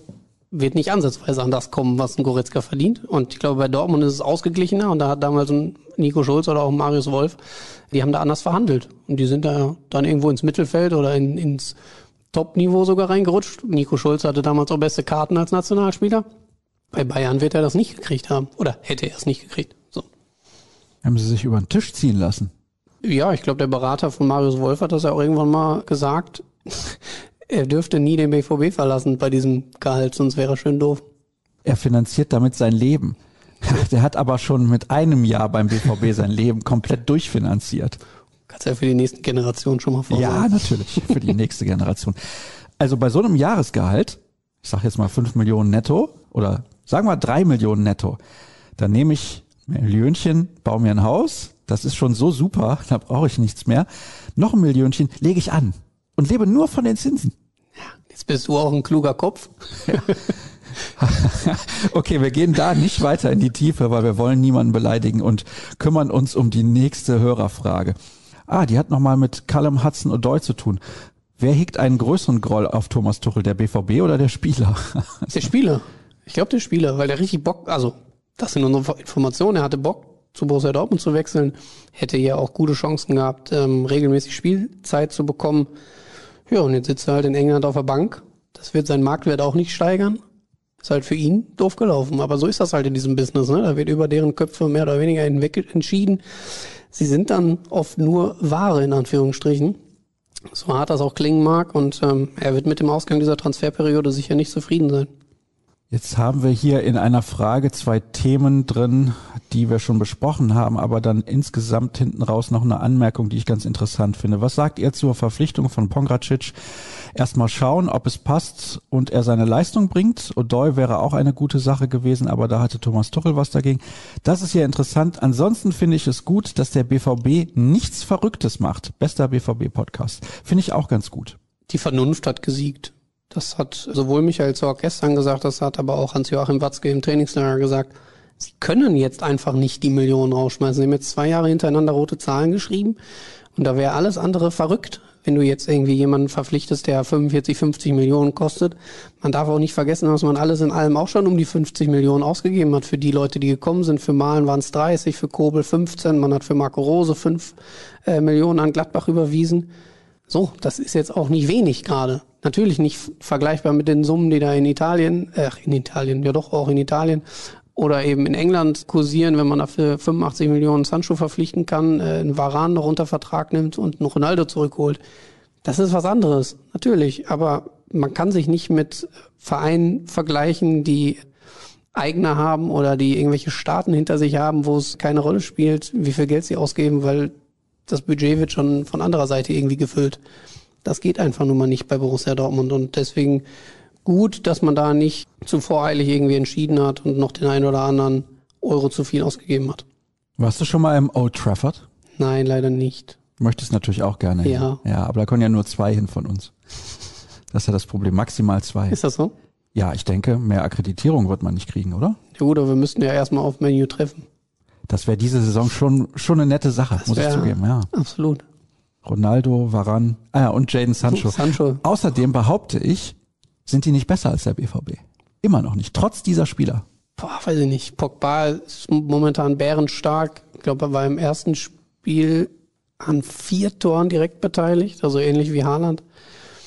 wird nicht ansatzweise an das kommen, was ein Goretzka verdient. Und ich glaube, bei Dortmund ist es ausgeglichener. Und da hat damals ein Nico Schulz oder auch ein Marius Wolf, die haben da anders verhandelt. Und die sind da dann irgendwo ins Mittelfeld oder in, ins Top-Niveau sogar reingerutscht. Nico Schulz hatte damals auch beste Karten als Nationalspieler. Bei Bayern wird er das nicht gekriegt haben. Oder hätte er es nicht gekriegt. So. Haben sie sich über den Tisch ziehen lassen? Ja, ich glaube, der Berater von Marius Wolf hat das ja auch irgendwann mal gesagt. er dürfte nie den BVB verlassen bei diesem Gehalt, sonst wäre er schön doof. Er finanziert damit sein Leben. Der hat aber schon mit einem Jahr beim BVB sein Leben komplett durchfinanziert. Kannst ja für die nächsten Generationen schon mal vorsagen. Ja, natürlich, für die nächste Generation. Also bei so einem Jahresgehalt, ich sage jetzt mal fünf Millionen netto oder sagen wir drei Millionen netto, dann nehme ich ein Millionchen, baue mir ein Haus, das ist schon so super, da brauche ich nichts mehr. Noch ein Millionchen lege ich an und lebe nur von den Zinsen. Jetzt bist du auch ein kluger Kopf. okay, wir gehen da nicht weiter in die Tiefe, weil wir wollen niemanden beleidigen und kümmern uns um die nächste Hörerfrage. Ah, die hat nochmal mit Callum Hudson O'Doy zu tun. Wer hegt einen größeren Groll auf Thomas Tuchel, der BVB oder der Spieler? Der Spieler. Ich glaube, der Spieler, weil der richtig Bock, also das sind unsere Informationen, er hatte Bock zu Borussia Dortmund zu wechseln, hätte ja auch gute Chancen gehabt, ähm, regelmäßig Spielzeit zu bekommen. Ja, und jetzt sitzt er halt in England auf der Bank. Das wird seinen Marktwert auch nicht steigern. Ist halt für ihn doof gelaufen. Aber so ist das halt in diesem Business. Ne? Da wird über deren Köpfe mehr oder weniger hinweg entschieden. Sie sind dann oft nur Ware in Anführungsstrichen. So hart das auch klingen mag. Und ähm, er wird mit dem Ausgang dieser Transferperiode sicher nicht zufrieden sein. Jetzt haben wir hier in einer Frage zwei Themen drin, die wir schon besprochen haben, aber dann insgesamt hinten raus noch eine Anmerkung, die ich ganz interessant finde. Was sagt ihr zur Verpflichtung von Pongracic? Erstmal schauen, ob es passt und er seine Leistung bringt. Odoi wäre auch eine gute Sache gewesen, aber da hatte Thomas Tuchel was dagegen. Das ist ja interessant. Ansonsten finde ich es gut, dass der BVB nichts Verrücktes macht. Bester BVB-Podcast. Finde ich auch ganz gut. Die Vernunft hat gesiegt. Das hat sowohl Michael Zorg gestern gesagt, das hat aber auch Hans-Joachim Watzke im Trainingslager gesagt. Sie können jetzt einfach nicht die Millionen rausschmeißen. Sie haben jetzt zwei Jahre hintereinander rote Zahlen geschrieben und da wäre alles andere verrückt, wenn du jetzt irgendwie jemanden verpflichtest, der 45, 50 Millionen kostet. Man darf auch nicht vergessen, dass man alles in allem auch schon um die 50 Millionen ausgegeben hat für die Leute, die gekommen sind. Für Malen waren es 30, für Kobel 15, man hat für Marco Rose 5 äh, Millionen an Gladbach überwiesen. So, das ist jetzt auch nicht wenig gerade. Natürlich nicht vergleichbar mit den Summen, die da in Italien, äh, in Italien, ja doch auch in Italien oder eben in England kursieren, wenn man dafür 85 Millionen Sancho verpflichten kann, äh, einen Varan noch unter Vertrag nimmt und einen Ronaldo zurückholt. Das ist was anderes, natürlich. Aber man kann sich nicht mit Vereinen vergleichen, die Eigner haben oder die irgendwelche Staaten hinter sich haben, wo es keine Rolle spielt, wie viel Geld sie ausgeben, weil das Budget wird schon von anderer Seite irgendwie gefüllt. Das geht einfach nun mal nicht bei Borussia Dortmund und deswegen gut, dass man da nicht zu voreilig irgendwie entschieden hat und noch den einen oder anderen Euro zu viel ausgegeben hat. Warst du schon mal im Old Trafford? Nein, leider nicht. Möchtest natürlich auch gerne. Ja. Ja, aber da können ja nur zwei hin von uns. Das ist ja das Problem. Maximal zwei. Ist das so? Ja, ich denke, mehr Akkreditierung wird man nicht kriegen, oder? Ja gut, aber wir müssten ja erstmal auf Menu treffen. Das wäre diese Saison schon, schon eine nette Sache, Das muss ich wär- zugeben, ja. Absolut. Ronaldo, Varan, ah ja, und Jaden Sancho. Sancho. Außerdem behaupte ich, sind die nicht besser als der BVB. Immer noch nicht, trotz dieser Spieler. Boah, weiß ich nicht. Pogba ist momentan bärenstark. Ich glaube, er war im ersten Spiel an vier Toren direkt beteiligt, also ähnlich wie Haaland.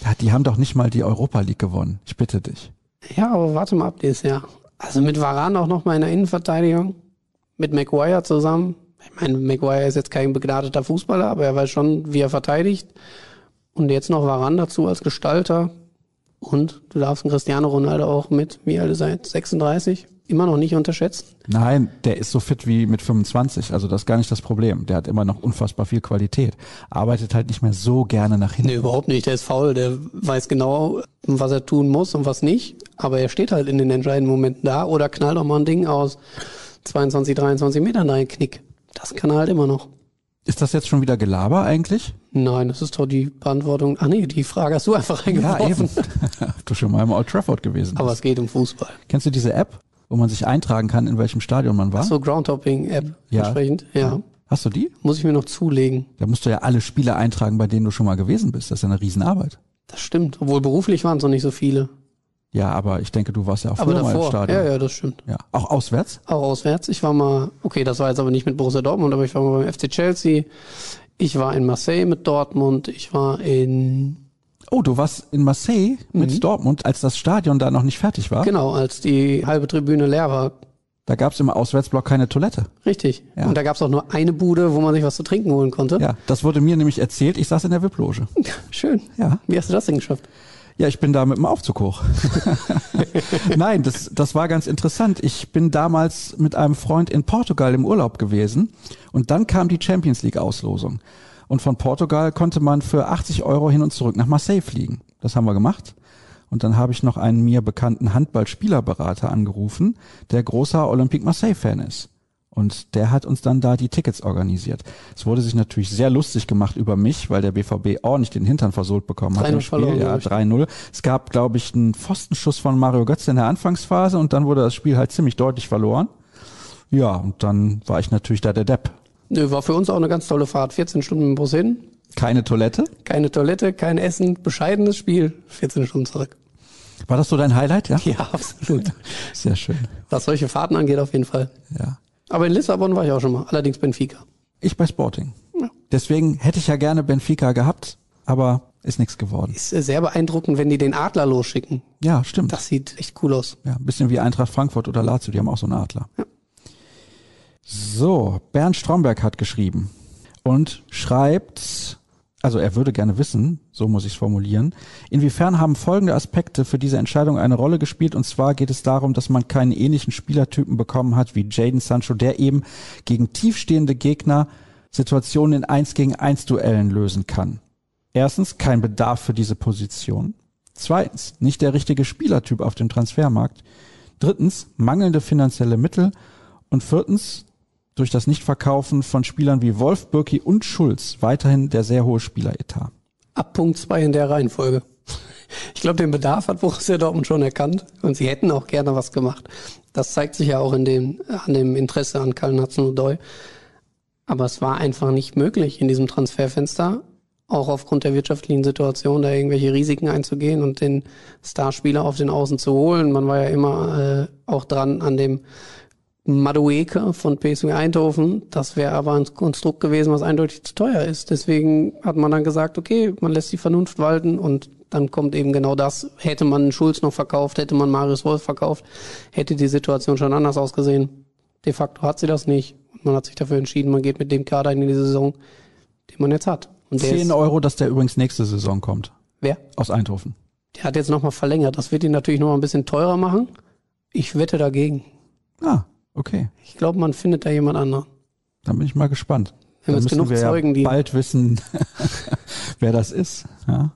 Ja, die haben doch nicht mal die Europa League gewonnen. Ich bitte dich. Ja, aber warte mal ab dieses Jahr. Also mit Varane auch noch mal in der Innenverteidigung. Mit Maguire zusammen. Ich meine, Maguire ist jetzt kein begnadeter Fußballer, aber er weiß schon, wie er verteidigt. Und jetzt noch Varane dazu als Gestalter. Und du darfst einen Cristiano Ronaldo auch mit, wie er jetzt? 36? Immer noch nicht unterschätzen. Nein, der ist so fit wie mit 25, also das ist gar nicht das Problem. Der hat immer noch unfassbar viel Qualität. Arbeitet halt nicht mehr so gerne nach hinten. Nee, überhaupt nicht. Der ist faul. Der weiß genau, was er tun muss und was nicht. Aber er steht halt in den entscheidenden Momenten da oder knallt auch mal ein Ding aus 22, 23 Metern rein, Knick. Das kann er halt immer noch. Ist das jetzt schon wieder Gelaber eigentlich? Nein, das ist doch die Beantwortung. Ach nee, die Frage hast du einfach reingeworfen. du schon mal im Old Trafford gewesen Aber bist. es geht um Fußball. Kennst du diese App, wo man sich eintragen kann, in welchem Stadion man war? Ach so, Groundhopping-App Ja. entsprechend. Ja. Hast du die? Muss ich mir noch zulegen. Da musst du ja alle Spiele eintragen, bei denen du schon mal gewesen bist. Das ist ja eine Riesenarbeit. Das stimmt. Obwohl beruflich waren es noch nicht so viele. Ja, aber ich denke, du warst ja auch Aber früher mal im. Stadion. Ja, ja, das stimmt. Ja. Auch auswärts? Auch auswärts. Ich war mal, okay, das war jetzt aber nicht mit Borussia Dortmund, aber ich war mal beim FC Chelsea. Ich war in Marseille mit Dortmund. Ich war in, Oh, du warst in Marseille mit Dortmund, als das Stadion da noch nicht fertig war. genau, als die halbe Tribüne leer war. Da gab's im Auswärtsblock keine Toilette. Richtig. Ja. Und da gab es auch nur eine Bude, wo man sich was zu trinken holen konnte. Ja, das wurde mir nämlich erzählt. Ich saß in der VIP-Loge. Schön. Ja. Wie hast du das denn geschafft? Ja, ich bin da mit dem Aufzug hoch. Nein, das, das war ganz interessant. Ich bin damals mit einem Freund in Portugal im Urlaub gewesen und dann kam die Champions League Auslosung. Und von Portugal konnte man für 80 Euro hin und zurück nach Marseille fliegen. Das haben wir gemacht. Und dann habe ich noch einen mir bekannten Handballspielerberater angerufen, der großer Olympique Marseille-Fan ist. Und der hat uns dann da die Tickets organisiert. Es wurde sich natürlich sehr lustig gemacht über mich, weil der BVB ordentlich den Hintern versohlt bekommen hat 3-0 im Spiel. verloren, ja, glaub ich. 3-0. Es gab, glaube ich, einen Pfostenschuss von Mario Götze in der Anfangsphase und dann wurde das Spiel halt ziemlich deutlich verloren. Ja, und dann war ich natürlich da der Depp. Nö, war für uns auch eine ganz tolle Fahrt. 14 Stunden im Bus hin, Keine Toilette. keine Toilette, kein Essen, bescheidenes Spiel, 14 Stunden zurück. War das so dein Highlight? Ja. Ja, absolut. Sehr schön. Was solche Fahrten angeht, auf jeden Fall. Ja. Aber in Lissabon war ich auch schon mal, allerdings Benfica. Ich bei Sporting. Ja. Deswegen hätte ich ja gerne Benfica gehabt, aber ist nichts geworden. Ist äh, sehr beeindruckend, wenn die den Adler losschicken. Ja, stimmt. Das sieht echt cool aus. Ja, ein bisschen wie Eintracht Frankfurt oder Lazio, die haben auch so einen Adler. Ja. So, Bernd Stromberg hat geschrieben und schreibt, also er würde gerne wissen, so muss ich es formulieren, inwiefern haben folgende Aspekte für diese Entscheidung eine Rolle gespielt und zwar geht es darum, dass man keinen ähnlichen Spielertypen bekommen hat wie Jaden Sancho, der eben gegen tiefstehende Gegner Situationen in 1 gegen 1 Duellen lösen kann. Erstens, kein Bedarf für diese Position. Zweitens, nicht der richtige Spielertyp auf dem Transfermarkt. Drittens, mangelnde finanzielle Mittel. Und viertens, durch das Nichtverkaufen von Spielern wie Wolf, Birki und Schulz weiterhin der sehr hohe Spieleretat. Ab Punkt zwei in der Reihenfolge. Ich glaube, den Bedarf hat Borussia Dortmund schon erkannt und sie hätten auch gerne was gemacht. Das zeigt sich ja auch in dem, an dem Interesse an Karl Hudson-Odoi. Aber es war einfach nicht möglich in diesem Transferfenster, auch aufgrund der wirtschaftlichen Situation, da irgendwelche Risiken einzugehen und den Starspieler auf den Außen zu holen. Man war ja immer äh, auch dran an dem Madueke von PSV Eindhoven. Das wäre aber ein Konstrukt gewesen, was eindeutig zu teuer ist. Deswegen hat man dann gesagt, okay, man lässt die Vernunft walten und dann kommt eben genau das. Hätte man Schulz noch verkauft, hätte man Marius Wolf verkauft, hätte die Situation schon anders ausgesehen. De facto hat sie das nicht. Und man hat sich dafür entschieden, man geht mit dem Kader in die Saison, den man jetzt hat. Und der 10 ist, Euro, dass der übrigens nächste Saison kommt. wer? Aus Eindhoven. Der hat jetzt nochmal verlängert. Das wird ihn natürlich nochmal ein bisschen teurer machen. Ich wette dagegen. Ah, okay. Ich glaube, man findet da jemand anderen. Dann bin ich mal gespannt. Wir Dann müssen genug wir Zeugen, ja die bald wissen, wer das ist. Ja.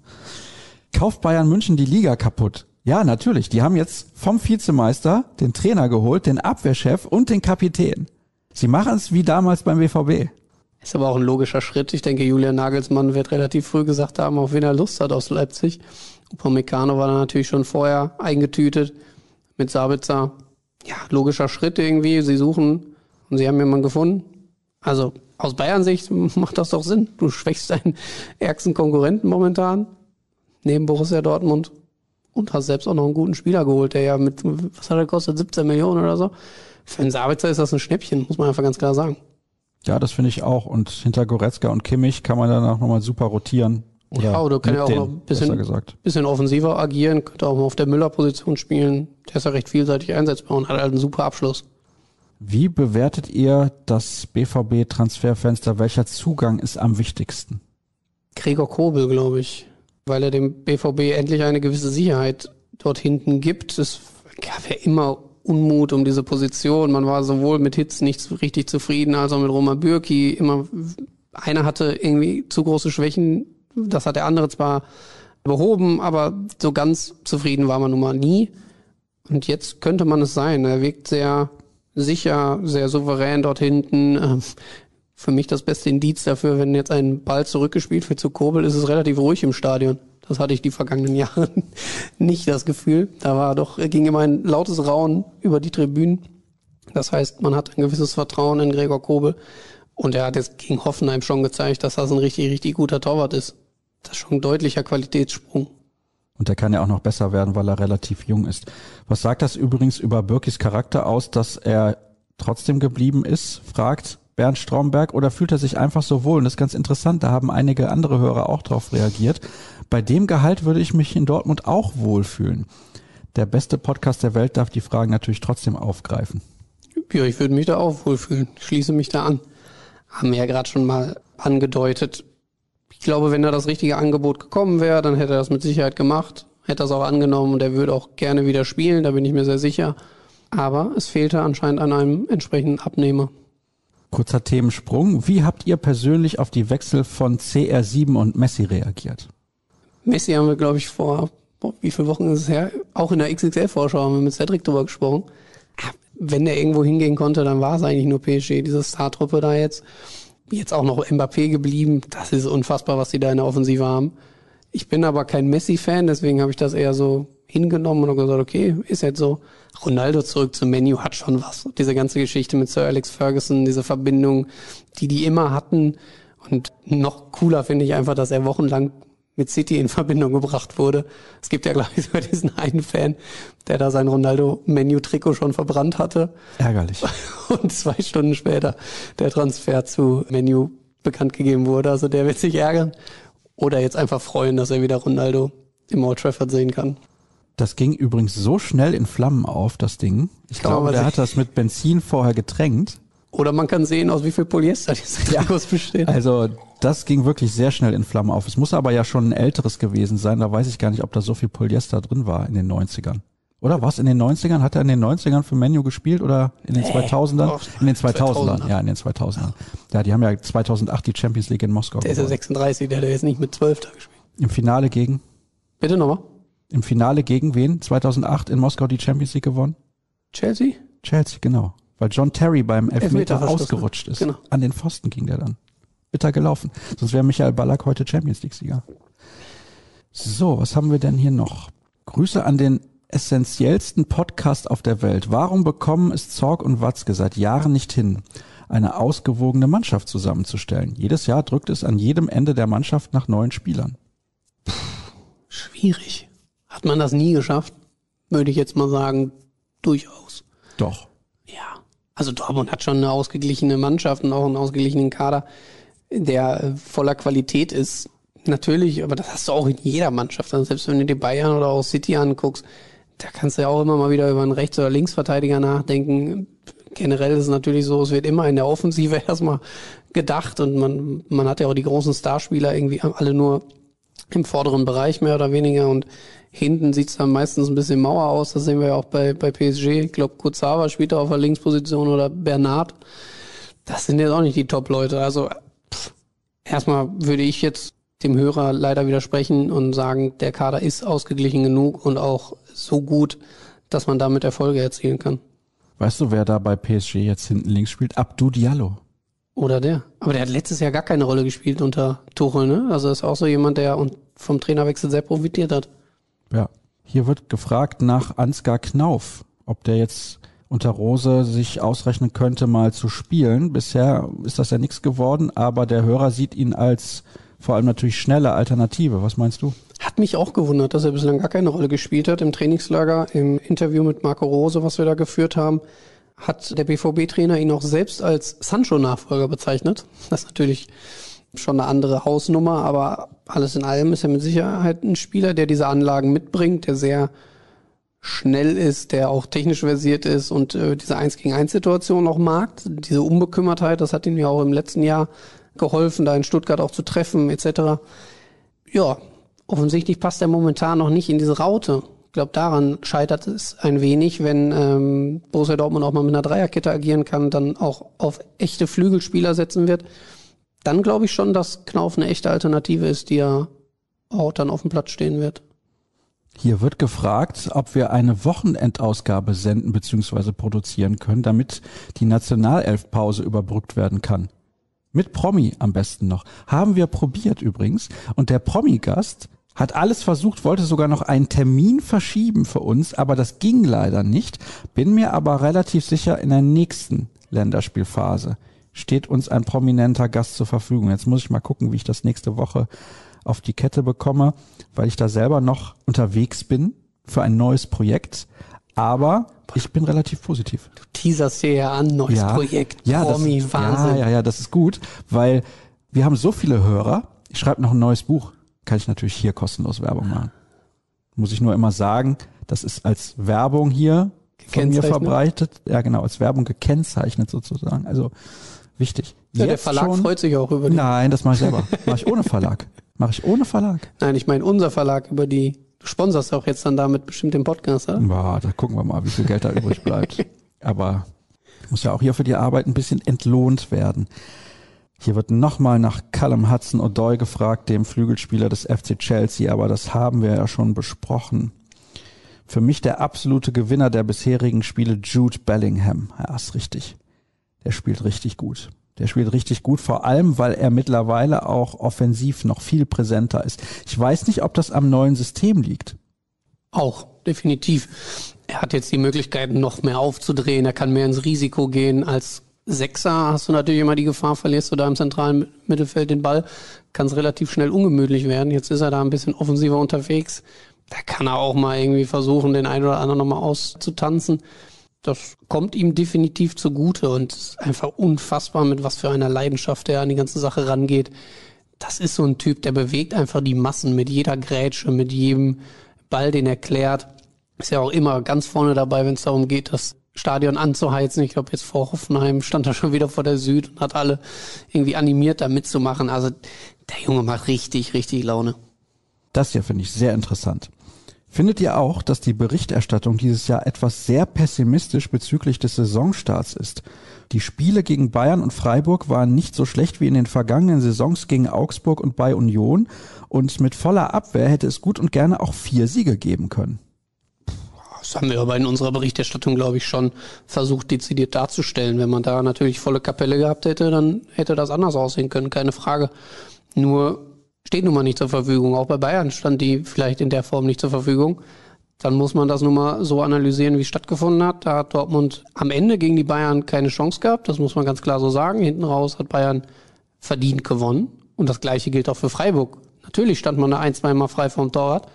Kauft Bayern München die Liga kaputt? Ja, natürlich. Die haben jetzt vom Vizemeister den Trainer geholt, den Abwehrchef und den Kapitän. Sie machen es wie damals beim BVB. Ist aber auch ein logischer Schritt. Ich denke, Julian Nagelsmann wird relativ früh gesagt haben, auf wen er Lust hat aus Leipzig. Upamecano war dann natürlich schon vorher eingetütet mit Sabitzer. Ja, logischer Schritt irgendwie. Sie suchen und sie haben jemanden gefunden. Also aus Bayern-Sicht macht das doch Sinn. Du schwächst deinen ärgsten Konkurrenten momentan neben Borussia Dortmund und hast selbst auch noch einen guten Spieler geholt, der ja mit, was hat er gekostet, 17 Millionen oder so. Für einen Sabitzer ist das ein Schnäppchen, muss man einfach ganz klar sagen. Ja, das finde ich auch. Und hinter Goretzka und Kimmich kann man danach nochmal super rotieren. Oder Ja, oder kann ja auch noch ein bisschen- bisschen offensiver agieren, könnte auch mal auf der Müller-Position spielen. Der ist ja recht vielseitig einsetzbar und hat halt einen super Abschluss. Wie bewertet ihr das BVB-Transferfenster? Welcher Zugang ist am wichtigsten? Gregor Kobel, glaube ich, weil er dem BVB endlich eine gewisse Sicherheit dort hinten gibt. Es gab ja immer Unmut um diese Position. Man war sowohl mit Hitz nicht richtig zufrieden, als auch mit Roma Bürki. Immer einer hatte irgendwie zu große Schwächen. Das hat der andere zwar behoben, aber so ganz zufrieden war man nun mal nie. Und jetzt könnte man es sein. Er wirkt sehr sicher, sehr souverän dort hinten. Ähm, Für mich das beste Indiz dafür, wenn jetzt ein Ball zurückgespielt wird zu Kobel, ist es relativ ruhig im Stadion. Das hatte ich die vergangenen Jahre nicht das Gefühl. Da war doch, ging immer ein lautes Raunen über die Tribünen. Das heißt, man hat ein gewisses Vertrauen in Gregor Kobel. Und er hat jetzt gegen Hoffenheim schon gezeigt, dass das ein richtig, richtig guter Torwart ist. Das ist schon ein deutlicher Qualitätssprung. Und der kann ja auch noch besser werden, weil er relativ jung ist. Was sagt das übrigens über Birkis Charakter aus, dass er trotzdem geblieben ist, fragt Bernd Stromberg, oder fühlt er sich einfach so wohl? Und das ist ganz interessant, da haben einige andere Hörer auch drauf reagiert. Bei dem Gehalt würde ich mich in Dortmund auch wohlfühlen. Der beste Podcast der Welt darf die Fragen natürlich trotzdem aufgreifen. Ja, ich würde mich da auch wohlfühlen. Ich schließe mich da an. Haben wir ja gerade schon mal angedeutet. Ich glaube, wenn da das richtige Angebot gekommen wäre, dann hätte er das mit Sicherheit gemacht, hätte das auch angenommen und er würde auch gerne wieder spielen, da bin ich mir sehr sicher. Aber es fehlte anscheinend an einem entsprechenden Abnehmer. Kurzer Themensprung. Wie habt ihr persönlich auf die Wechsel von CR7 und Messi reagiert? Messi haben wir, glaube ich, vor, boah, wie viele Wochen ist es her? Auch in der XXL-Vorschau haben wir mit Cedric drüber gesprochen. wenn der irgendwo hingehen konnte, dann war es eigentlich nur PSG, diese Startruppe da jetzt. Jetzt auch noch Mbappé geblieben. Das ist unfassbar, was die da in der Offensive haben. Ich bin aber kein Messi-Fan, deswegen habe ich das eher so hingenommen und gesagt, okay, ist jetzt so. Ronaldo zurück zum Menu hat schon was. Diese ganze Geschichte mit Sir Alex Ferguson, diese Verbindung, die die immer hatten. Und noch cooler finde ich einfach, dass er wochenlang mit City in Verbindung gebracht wurde. Es gibt ja, glaube ich, sogar diesen einen Fan, der da sein Ronaldo-Menu-Trikot schon verbrannt hatte. Ärgerlich. Und zwei Stunden später der Transfer zu Menu bekannt gegeben wurde. Also der wird sich ärgern. Oder jetzt einfach freuen, dass er wieder Ronaldo im Old Trafford sehen kann. Das ging übrigens so schnell in Flammen auf, das Ding. Ich glaube, mal der hat das mit Benzin vorher getränkt. Oder man kann sehen, aus wie viel Polyester diese Trikots bestehen. Also das ging wirklich sehr schnell in Flammen auf. Es muss aber ja schon ein älteres gewesen sein. Da weiß ich gar nicht, ob da so viel Polyester drin war in den 90ern. Oder was in den 90ern? Hat er in den 90ern für Menu gespielt oder in den 2000ern? doch, In den 2000ern, 2000er. ja, in den 2000ern. Ja, die haben ja 2008 die Champions League in Moskau Der ist ja gewonnen. 36, der hat ja jetzt nicht mit 12 da gespielt. Im Finale gegen, Bitte nochmal. im Finale gegen wen? 2008 in Moskau die Champions League gewonnen? Chelsea? Chelsea, genau. Weil John Terry beim Elfmeter Elfmeterverschluss, ausgerutscht ist. Genau. An den Pfosten ging der dann. Bitter gelaufen. Sonst wäre Michael Ballack heute Champions League-Sieger. So, was haben wir denn hier noch? Grüße an den essentiellsten Podcast auf der Welt. Warum bekommen es Zorg und Watzke seit Jahren nicht hin, eine ausgewogene Mannschaft zusammenzustellen? Jedes Jahr drückt es an jedem Ende der Mannschaft nach neuen Spielern. Schwierig. Hat man das nie geschafft? Würde ich jetzt mal sagen, durchaus. Doch. Ja. Also Dortmund hat schon eine ausgeglichene Mannschaft und auch einen ausgeglichenen Kader, der äh, voller Qualität ist. Natürlich, aber das hast du auch in jeder Mannschaft. Also selbst wenn du dir Bayern oder auch City anguckst, da kannst du ja auch immer mal wieder über einen Rechts- oder Linksverteidiger nachdenken. Generell ist es natürlich so, es wird immer in der Offensive erstmal gedacht und man, man hat ja auch die großen Starspieler irgendwie alle nur im vorderen Bereich mehr oder weniger und hinten sieht's dann meistens ein bisschen Mauer aus. Das sehen wir ja auch bei, bei PSG. Ich glaube, Kuzawa spielt da auf der Linksposition oder Bernard. Das sind jetzt auch nicht die Top-Leute. Also pff, erstmal würde ich jetzt dem Hörer leider widersprechen und sagen, der Kader ist ausgeglichen genug und auch so gut, dass man damit Erfolge erzielen kann. Weißt du, wer da bei PSG jetzt hinten links spielt? Abdou Diallo. Oder der. Aber der hat letztes Jahr gar keine Rolle gespielt unter Tuchel, ne? Also ist auch so jemand, der und vom Trainerwechsel sehr profitiert hat. Ja. Hier wird gefragt nach Ansgar Knauf, ob der jetzt unter Rose sich ausrechnen könnte, mal zu spielen. Bisher ist das ja nichts geworden, aber der Hörer sieht ihn als vor allem natürlich schnelle Alternative. Was meinst du? Hat mich auch gewundert, dass er bislang gar keine Rolle gespielt hat. Im Trainingslager, im Interview mit Marco Rose, was wir da geführt haben, hat der BVB-Trainer ihn auch selbst als Sancho-Nachfolger bezeichnet. Das ist natürlich schon eine andere Hausnummer, aber alles in allem ist er mit Sicherheit ein Spieler, der diese Anlagen mitbringt, der sehr schnell ist, der auch technisch versiert ist und äh, diese 1 gegen 1 Situation auch mag. Diese Unbekümmertheit, das hat ihm ja auch im letzten Jahr geholfen, da in Stuttgart auch zu treffen, etc. Ja, offensichtlich passt er momentan noch nicht in diese Raute. Ich glaube, daran scheitert es ein wenig, wenn ähm, Borussia Dortmund auch mal mit einer Dreierkette agieren kann, dann auch auf echte Flügelspieler setzen wird. Dann glaube ich schon, dass Knauf eine echte Alternative ist, die ja auch dann auf dem Platz stehen wird. Hier wird gefragt, ob wir eine Wochenendausgabe senden bzw. produzieren können, damit die Nationalelfpause überbrückt werden kann. Mit Promi am besten noch. Haben wir probiert übrigens. Und der Promi-Gast hat alles versucht, wollte sogar noch einen Termin verschieben für uns, aber das ging leider nicht. Bin mir aber relativ sicher, in der nächsten Länderspielphase steht uns ein prominenter Gast zur Verfügung. Jetzt muss ich mal gucken, wie ich das nächste Woche auf die Kette bekomme, weil ich da selber noch unterwegs bin für ein neues Projekt. Aber ich bin relativ positiv. Du teaserst hier ja an, neues Projekt, ja, Promi, das, Wahnsinn. Ja, ja, ja, das ist gut, weil wir haben so viele Hörer. Ich schreibe noch ein neues Buch. Kann ich natürlich hier kostenlos Werbung machen. Muss ich nur immer sagen, das ist als Werbung hier von mir verbreitet. Ja, genau, als Werbung gekennzeichnet sozusagen. Also wichtig. Ja, der Verlag schon, freut sich auch über die. Nein, das mache ich selber. Mache ich ohne Verlag. Mache ich ohne Verlag. Nein, ich meine unser Verlag über die. Du sponserst auch jetzt dann damit bestimmt den Podcast, oder? Boah, da gucken wir mal, wie viel Geld da übrig bleibt. Aber muss ja auch hier für die Arbeit ein bisschen entlohnt werden. Hier wird nochmal nach Callum Hudson O'Doy gefragt, dem Flügelspieler des FC Chelsea, aber das haben wir ja schon besprochen. Für mich der absolute Gewinner der bisherigen Spiele Jude Bellingham. Ja, ist richtig. Der spielt richtig gut. Der spielt richtig gut, vor allem, weil er mittlerweile auch offensiv noch viel präsenter ist. Ich weiß nicht, ob das am neuen System liegt. Auch, definitiv. Er hat jetzt die Möglichkeit, noch mehr aufzudrehen. Er kann mehr ins Risiko gehen. Als Sechser hast du natürlich immer die Gefahr, verlierst du da im zentralen Mittelfeld den Ball, kann es relativ schnell ungemütlich werden. Jetzt ist er da ein bisschen offensiver unterwegs. Da kann er auch mal irgendwie versuchen, den einen oder anderen nochmal auszutanzen das kommt ihm definitiv zugute und ist einfach unfassbar, mit was für einer Leidenschaft er an die ganze Sache rangeht. Das ist so ein Typ, der bewegt einfach die Massen mit jeder Grätsche, mit jedem Ball, den er klärt. Ist ja auch immer ganz vorne dabei, wenn es darum geht, das Stadion anzuheizen. Ich glaube, jetzt vor Hoffenheim stand er schon wieder vor der Süd und hat alle irgendwie animiert, da mitzumachen. Also der Junge macht richtig, richtig Laune. Das hier finde ich sehr interessant. Findet ihr auch, dass die Berichterstattung dieses Jahr etwas sehr pessimistisch bezüglich des Saisonstarts ist? Die Spiele gegen Bayern und Freiburg waren nicht so schlecht wie in den vergangenen Saisons gegen Augsburg und bei Union und mit voller Abwehr hätte es gut und gerne auch vier Siege geben können. Das haben wir aber in unserer Berichterstattung, glaube ich, schon versucht, dezidiert darzustellen. Wenn man da natürlich volle Kapelle gehabt hätte, dann hätte das anders aussehen können, keine Frage. Nur steht nun mal nicht zur Verfügung. Auch bei Bayern stand die vielleicht in der Form nicht zur Verfügung. Dann muss man das nun mal so analysieren, wie es stattgefunden hat. Da hat Dortmund am Ende gegen die Bayern keine Chance gehabt. Das muss man ganz klar so sagen. Hinten raus hat Bayern verdient gewonnen. Und das Gleiche gilt auch für Freiburg. Natürlich stand man da ein, zwei Mal frei vom Torwart.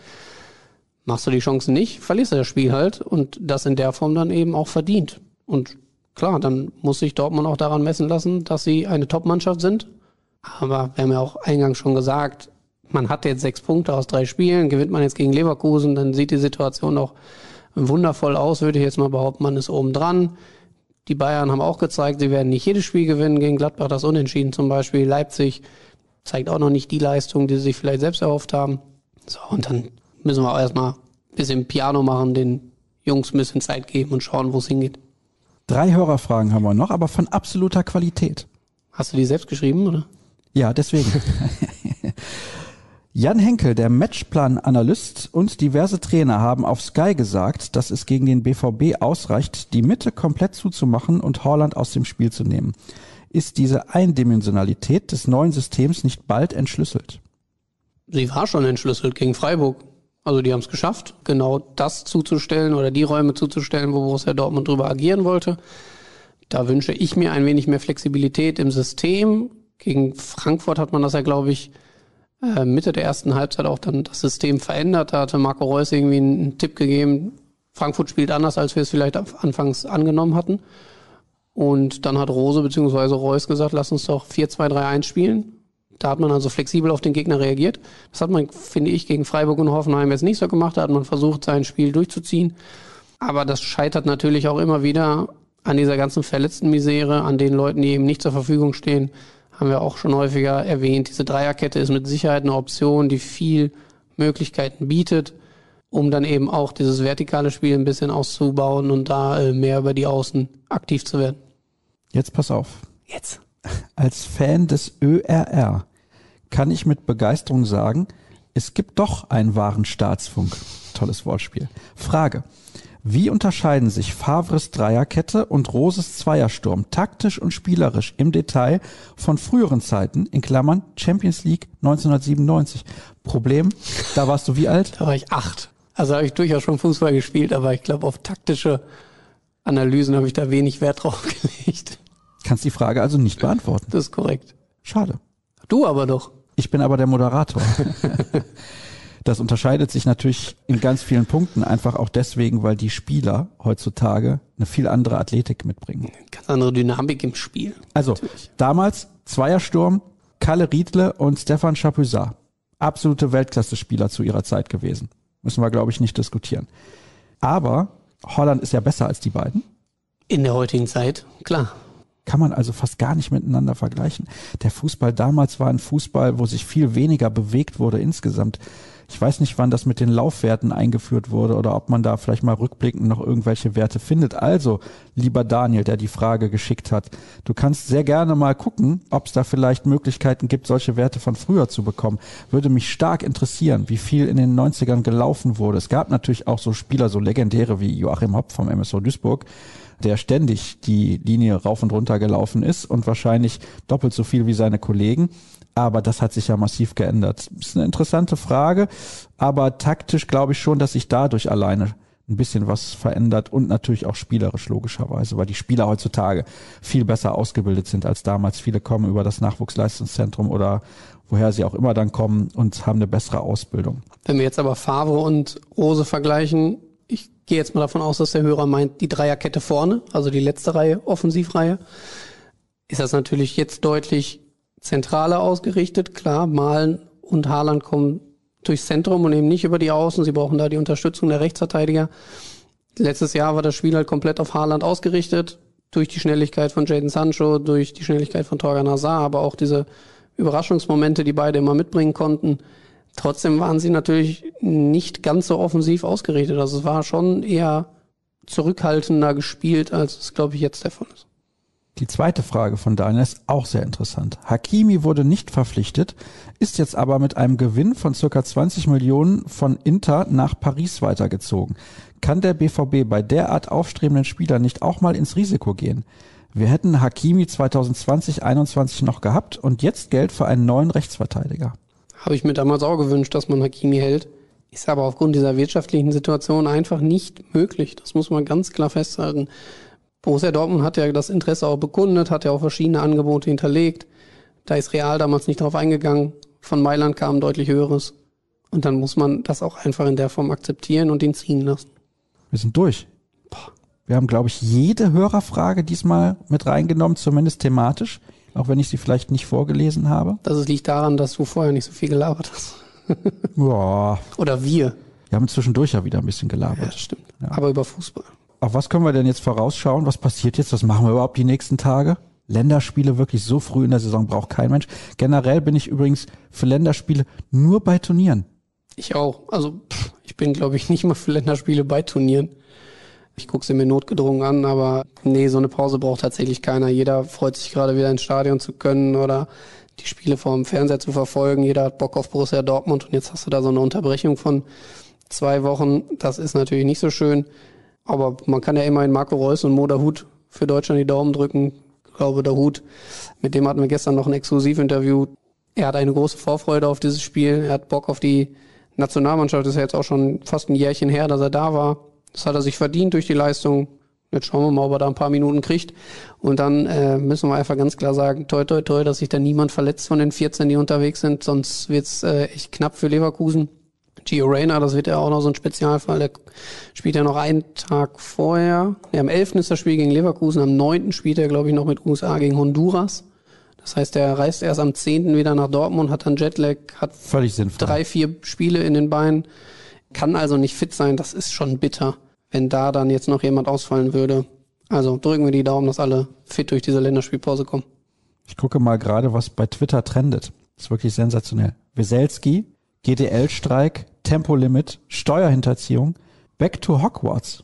Machst du die Chancen nicht, verlierst du das Spiel halt. Und das in der Form dann eben auch verdient. Und klar, dann muss sich Dortmund auch daran messen lassen, dass sie eine Top-Mannschaft sind aber wir haben ja auch eingangs schon gesagt, man hat jetzt sechs Punkte aus drei Spielen, gewinnt man jetzt gegen Leverkusen, dann sieht die Situation auch wundervoll aus, würde ich jetzt mal behaupten, man ist oben dran. Die Bayern haben auch gezeigt, sie werden nicht jedes Spiel gewinnen, gegen Gladbach das Unentschieden zum Beispiel. Leipzig zeigt auch noch nicht die Leistung, die sie sich vielleicht selbst erhofft haben. So, und dann müssen wir auch erstmal ein bisschen Piano machen, den Jungs ein bisschen Zeit geben und schauen, wo es hingeht. Drei Hörerfragen haben wir noch, aber von absoluter Qualität. Hast du die selbst geschrieben, oder? Ja, deswegen. Jan Henkel, der Matchplan-Analyst und diverse Trainer haben auf Sky gesagt, dass es gegen den BVB ausreicht, die Mitte komplett zuzumachen und Holland aus dem Spiel zu nehmen. Ist diese Eindimensionalität des neuen Systems nicht bald entschlüsselt? Sie war schon entschlüsselt gegen Freiburg. Also die haben es geschafft, genau das zuzustellen oder die Räume zuzustellen, wo Borussia Dortmund drüber agieren wollte. Da wünsche ich mir ein wenig mehr Flexibilität im System, gegen Frankfurt hat man das ja, glaube ich, äh, Mitte der ersten Halbzeit auch dann das System verändert. Da hatte Marco Reus irgendwie einen Tipp gegeben, Frankfurt spielt anders, als wir es vielleicht anfangs angenommen hatten. Und dann hat Rose bzw. Reus gesagt, lass uns doch 4-2-3-1 spielen. Da hat man also flexibel auf den Gegner reagiert. Das hat man, finde ich, gegen Freiburg und Hoffenheim jetzt nicht so gemacht. Da hat man versucht, sein Spiel durchzuziehen. Aber das scheitert natürlich auch immer wieder an dieser ganzen verletzten Misere, an den Leuten, die eben nicht zur Verfügung stehen haben wir auch schon häufiger erwähnt. Diese Dreierkette ist mit Sicherheit eine Option, die viel Möglichkeiten bietet, um dann eben auch dieses vertikale Spiel ein bisschen auszubauen und da äh, mehr über die Außen aktiv zu werden. Jetzt pass auf. Jetzt. Als Fan des ÖRR kann ich mit Begeisterung sagen, es gibt doch einen wahren Staatsfunk. Tolles Wortspiel. Frage. Wie unterscheiden sich Favres Dreierkette und Roses Zweiersturm taktisch und spielerisch im Detail von früheren Zeiten, in Klammern Champions League 1997? Problem, da warst du wie alt? Da war ich acht. Also habe ich durchaus schon Fußball gespielt, aber ich glaube, auf taktische Analysen habe ich da wenig Wert drauf gelegt. Kannst die Frage also nicht beantworten. Das ist korrekt. Schade. Du aber doch. Ich bin aber der Moderator. Das unterscheidet sich natürlich in ganz vielen Punkten einfach auch deswegen, weil die Spieler heutzutage eine viel andere Athletik mitbringen. Ganz andere Dynamik im Spiel. Also natürlich. damals Zweiersturm, Kalle Riedle und Stefan Chapuisat. Absolute Weltklasse-Spieler zu ihrer Zeit gewesen. Müssen wir, glaube ich, nicht diskutieren. Aber Holland ist ja besser als die beiden. In der heutigen Zeit, klar. Kann man also fast gar nicht miteinander vergleichen. Der Fußball damals war ein Fußball, wo sich viel weniger bewegt wurde insgesamt. Ich weiß nicht, wann das mit den Laufwerten eingeführt wurde oder ob man da vielleicht mal rückblickend noch irgendwelche Werte findet. Also, lieber Daniel, der die Frage geschickt hat, du kannst sehr gerne mal gucken, ob es da vielleicht Möglichkeiten gibt, solche Werte von früher zu bekommen. Würde mich stark interessieren, wie viel in den 90ern gelaufen wurde. Es gab natürlich auch so Spieler, so legendäre wie Joachim Hopp vom MSO Duisburg, der ständig die Linie rauf und runter gelaufen ist und wahrscheinlich doppelt so viel wie seine Kollegen. Aber das hat sich ja massiv geändert. Ist eine interessante Frage, aber taktisch glaube ich schon, dass sich dadurch alleine ein bisschen was verändert und natürlich auch spielerisch logischerweise, weil die Spieler heutzutage viel besser ausgebildet sind als damals. Viele kommen über das Nachwuchsleistungszentrum oder woher sie auch immer dann kommen und haben eine bessere Ausbildung. Wenn wir jetzt aber Favre und Rose vergleichen, ich gehe jetzt mal davon aus, dass der Hörer meint, die Dreierkette vorne, also die letzte Reihe, Offensivreihe, ist das natürlich jetzt deutlich zentraler ausgerichtet. Klar, Malen und Haaland kommen durchs Zentrum und eben nicht über die Außen. Sie brauchen da die Unterstützung der Rechtsverteidiger. Letztes Jahr war das Spiel halt komplett auf Haaland ausgerichtet. Durch die Schnelligkeit von Jaden Sancho, durch die Schnelligkeit von Torgan Hazard, aber auch diese Überraschungsmomente, die beide immer mitbringen konnten. Trotzdem waren sie natürlich nicht ganz so offensiv ausgerichtet. Also es war schon eher zurückhaltender gespielt, als es, glaube ich, jetzt der Fall ist. Die zweite Frage von Daniel ist auch sehr interessant. Hakimi wurde nicht verpflichtet, ist jetzt aber mit einem Gewinn von circa 20 Millionen von Inter nach Paris weitergezogen. Kann der BVB bei derart aufstrebenden Spielern nicht auch mal ins Risiko gehen? Wir hätten Hakimi 2020, 21 noch gehabt und jetzt Geld für einen neuen Rechtsverteidiger. Habe ich mir damals auch gewünscht, dass man Hakimi hält. Ist aber aufgrund dieser wirtschaftlichen Situation einfach nicht möglich. Das muss man ganz klar festhalten. Borussia Dortmund hat ja das Interesse auch bekundet, hat ja auch verschiedene Angebote hinterlegt. Da ist Real damals nicht drauf eingegangen. Von Mailand kam deutlich höheres. Und dann muss man das auch einfach in der Form akzeptieren und ihn ziehen lassen. Wir sind durch. Boah. Wir haben, glaube ich, jede Hörerfrage diesmal mit reingenommen, zumindest thematisch, auch wenn ich sie vielleicht nicht vorgelesen habe. Das liegt daran, dass du vorher nicht so viel gelabert hast. ja. Oder wir. Wir haben zwischendurch ja wieder ein bisschen gelabert. Ja, das stimmt. Ja. Aber über Fußball. Auf was können wir denn jetzt vorausschauen? Was passiert jetzt? Was machen wir überhaupt die nächsten Tage? Länderspiele wirklich so früh in der Saison braucht kein Mensch. Generell bin ich übrigens für Länderspiele nur bei Turnieren. Ich auch. Also pff, ich bin, glaube ich, nicht mal für Länderspiele bei Turnieren. Ich gucke sie mir notgedrungen an, aber nee, so eine Pause braucht tatsächlich keiner. Jeder freut sich gerade wieder ins Stadion zu können oder die Spiele vom Fernseher zu verfolgen. Jeder hat Bock auf Borussia Dortmund und jetzt hast du da so eine Unterbrechung von zwei Wochen. Das ist natürlich nicht so schön. Aber man kann ja immerhin Marco Reus und Moda Hut für Deutschland die Daumen drücken. Ich glaube, der Hut, mit dem hatten wir gestern noch ein Exklusivinterview. Er hat eine große Vorfreude auf dieses Spiel. Er hat Bock auf die Nationalmannschaft. Das ist ja jetzt auch schon fast ein Jährchen her, dass er da war. Das hat er sich verdient durch die Leistung. Jetzt schauen wir mal, ob er da ein paar Minuten kriegt. Und dann äh, müssen wir einfach ganz klar sagen, toi, toi, toi, dass sich da niemand verletzt von den 14, die unterwegs sind. Sonst wird's äh, echt knapp für Leverkusen. Gio Reyna, das wird ja auch noch so ein Spezialfall, der spielt ja noch einen Tag vorher. Ja, am 11. ist das Spiel gegen Leverkusen, am 9. spielt er, glaube ich, noch mit USA gegen Honduras. Das heißt, er reist erst am 10. wieder nach Dortmund, hat dann Jetlag, hat Völlig sinnvoll. drei, vier Spiele in den Beinen, kann also nicht fit sein. Das ist schon bitter, wenn da dann jetzt noch jemand ausfallen würde. Also drücken wir die Daumen, dass alle fit durch diese Länderspielpause kommen. Ich gucke mal gerade, was bei Twitter trendet. Das ist wirklich sensationell. Weselski, GDL-Streik, Tempolimit, Steuerhinterziehung, Back to Hogwarts.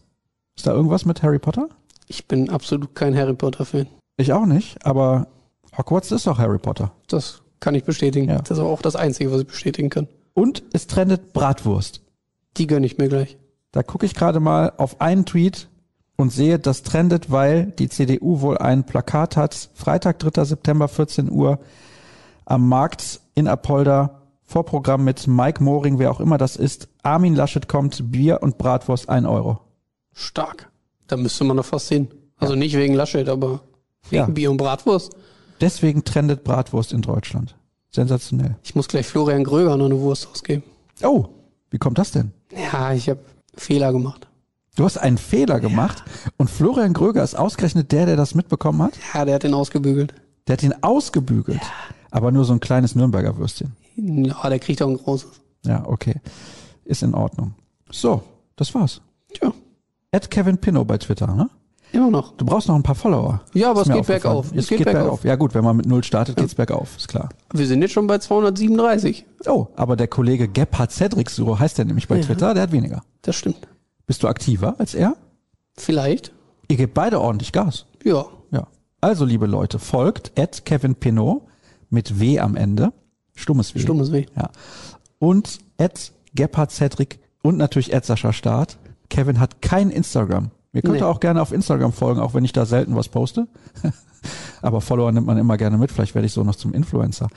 Ist da irgendwas mit Harry Potter? Ich bin absolut kein Harry Potter-Fan. Ich auch nicht, aber Hogwarts ist doch Harry Potter. Das kann ich bestätigen. Ja. Das ist aber auch das Einzige, was ich bestätigen kann. Und es trendet Bratwurst. Die gönne ich mir gleich. Da gucke ich gerade mal auf einen Tweet und sehe, das trendet, weil die CDU wohl ein Plakat hat. Freitag, 3. September, 14 Uhr am Markt in Apolda Vorprogramm mit Mike Moring, wer auch immer das ist. Armin Laschet kommt, Bier und Bratwurst, ein Euro. Stark. Da müsste man doch fast hin. Also nicht wegen Laschet, aber wegen Ja. Bier und Bratwurst. Deswegen trendet Bratwurst in Deutschland. Sensationell. Ich muss gleich Florian Gröger noch eine Wurst ausgeben. Oh, wie kommt das denn? Ja, ich habe Fehler gemacht. Du hast einen Fehler gemacht und Florian Gröger ist ausgerechnet der, der das mitbekommen hat. Ja, der hat den ausgebügelt. Der hat ihn ausgebügelt. Aber nur so ein kleines Nürnberger Würstchen. Ja, der kriegt auch ein großes. Ja, okay. Ist in Ordnung. So, das war's. Tja. At Kevin Pinnow bei Twitter, ne? Immer noch. Du brauchst noch ein paar Follower. Ja, aber es geht bergauf. aufgefallen. Es geht, bergauf. Ja gut, wenn man mit Null startet, geht's bergauf, ist klar. Wir sind jetzt schon bei 237. Oh, aber der Kollege Gebhard Cedric, so heißt er nämlich bei Ja. Twitter, der hat weniger. Das stimmt. Bist du aktiver als er? Vielleicht. Ihr gebt beide ordentlich Gas. Ja. Ja. Also, liebe Leute, folgt at Kevin Pinot mit W am Ende. Stummes W. Stummes W. Ja. Und at Gebhard Cedric und natürlich at Sascha Start. Kevin hat kein Instagram. Mir könnt ihr Nee. auch gerne auf Instagram folgen, auch wenn ich da selten was poste. Aber Follower nimmt man immer gerne mit. Vielleicht werde ich so noch zum Influencer.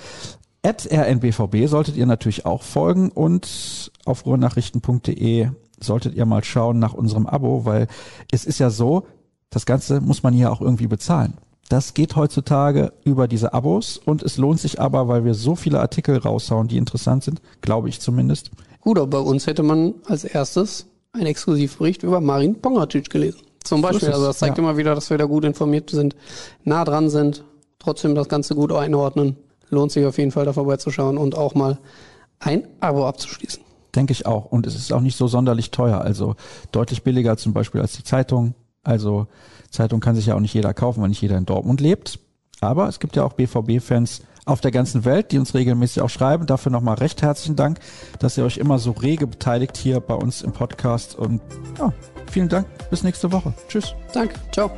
At rnbvb solltet ihr natürlich auch folgen und auf ruhrnachrichten.de solltet ihr mal schauen nach unserem Abo, weil es ist ja so, das Ganze muss man hier auch irgendwie bezahlen. Das geht heutzutage über diese Abos und es lohnt sich aber, weil wir so viele Artikel raushauen, die interessant sind, glaube ich zumindest. Gut, aber bei uns hätte man als erstes einen Exklusivbericht über Marin Pongracic gelesen. Zum Beispiel. also das zeigt ja. immer wieder, dass wir da gut informiert sind, nah dran sind, trotzdem das Ganze gut einordnen. Lohnt sich auf jeden Fall da vorbeizuschauen und auch mal ein Abo abzuschließen. Denke ich auch. Und es ist auch nicht so sonderlich teuer. Also deutlich billiger zum Beispiel als die Zeitung. Also Zeitung kann sich ja auch nicht jeder kaufen, weil nicht jeder in Dortmund lebt. Aber es gibt ja auch BVB-Fans auf der ganzen Welt, die uns regelmäßig auch schreiben. Dafür nochmal recht herzlichen Dank, dass ihr euch immer so rege beteiligt hier bei uns im Podcast. Und ja, vielen Dank. Bis nächste Woche. Tschüss. Danke. Ciao.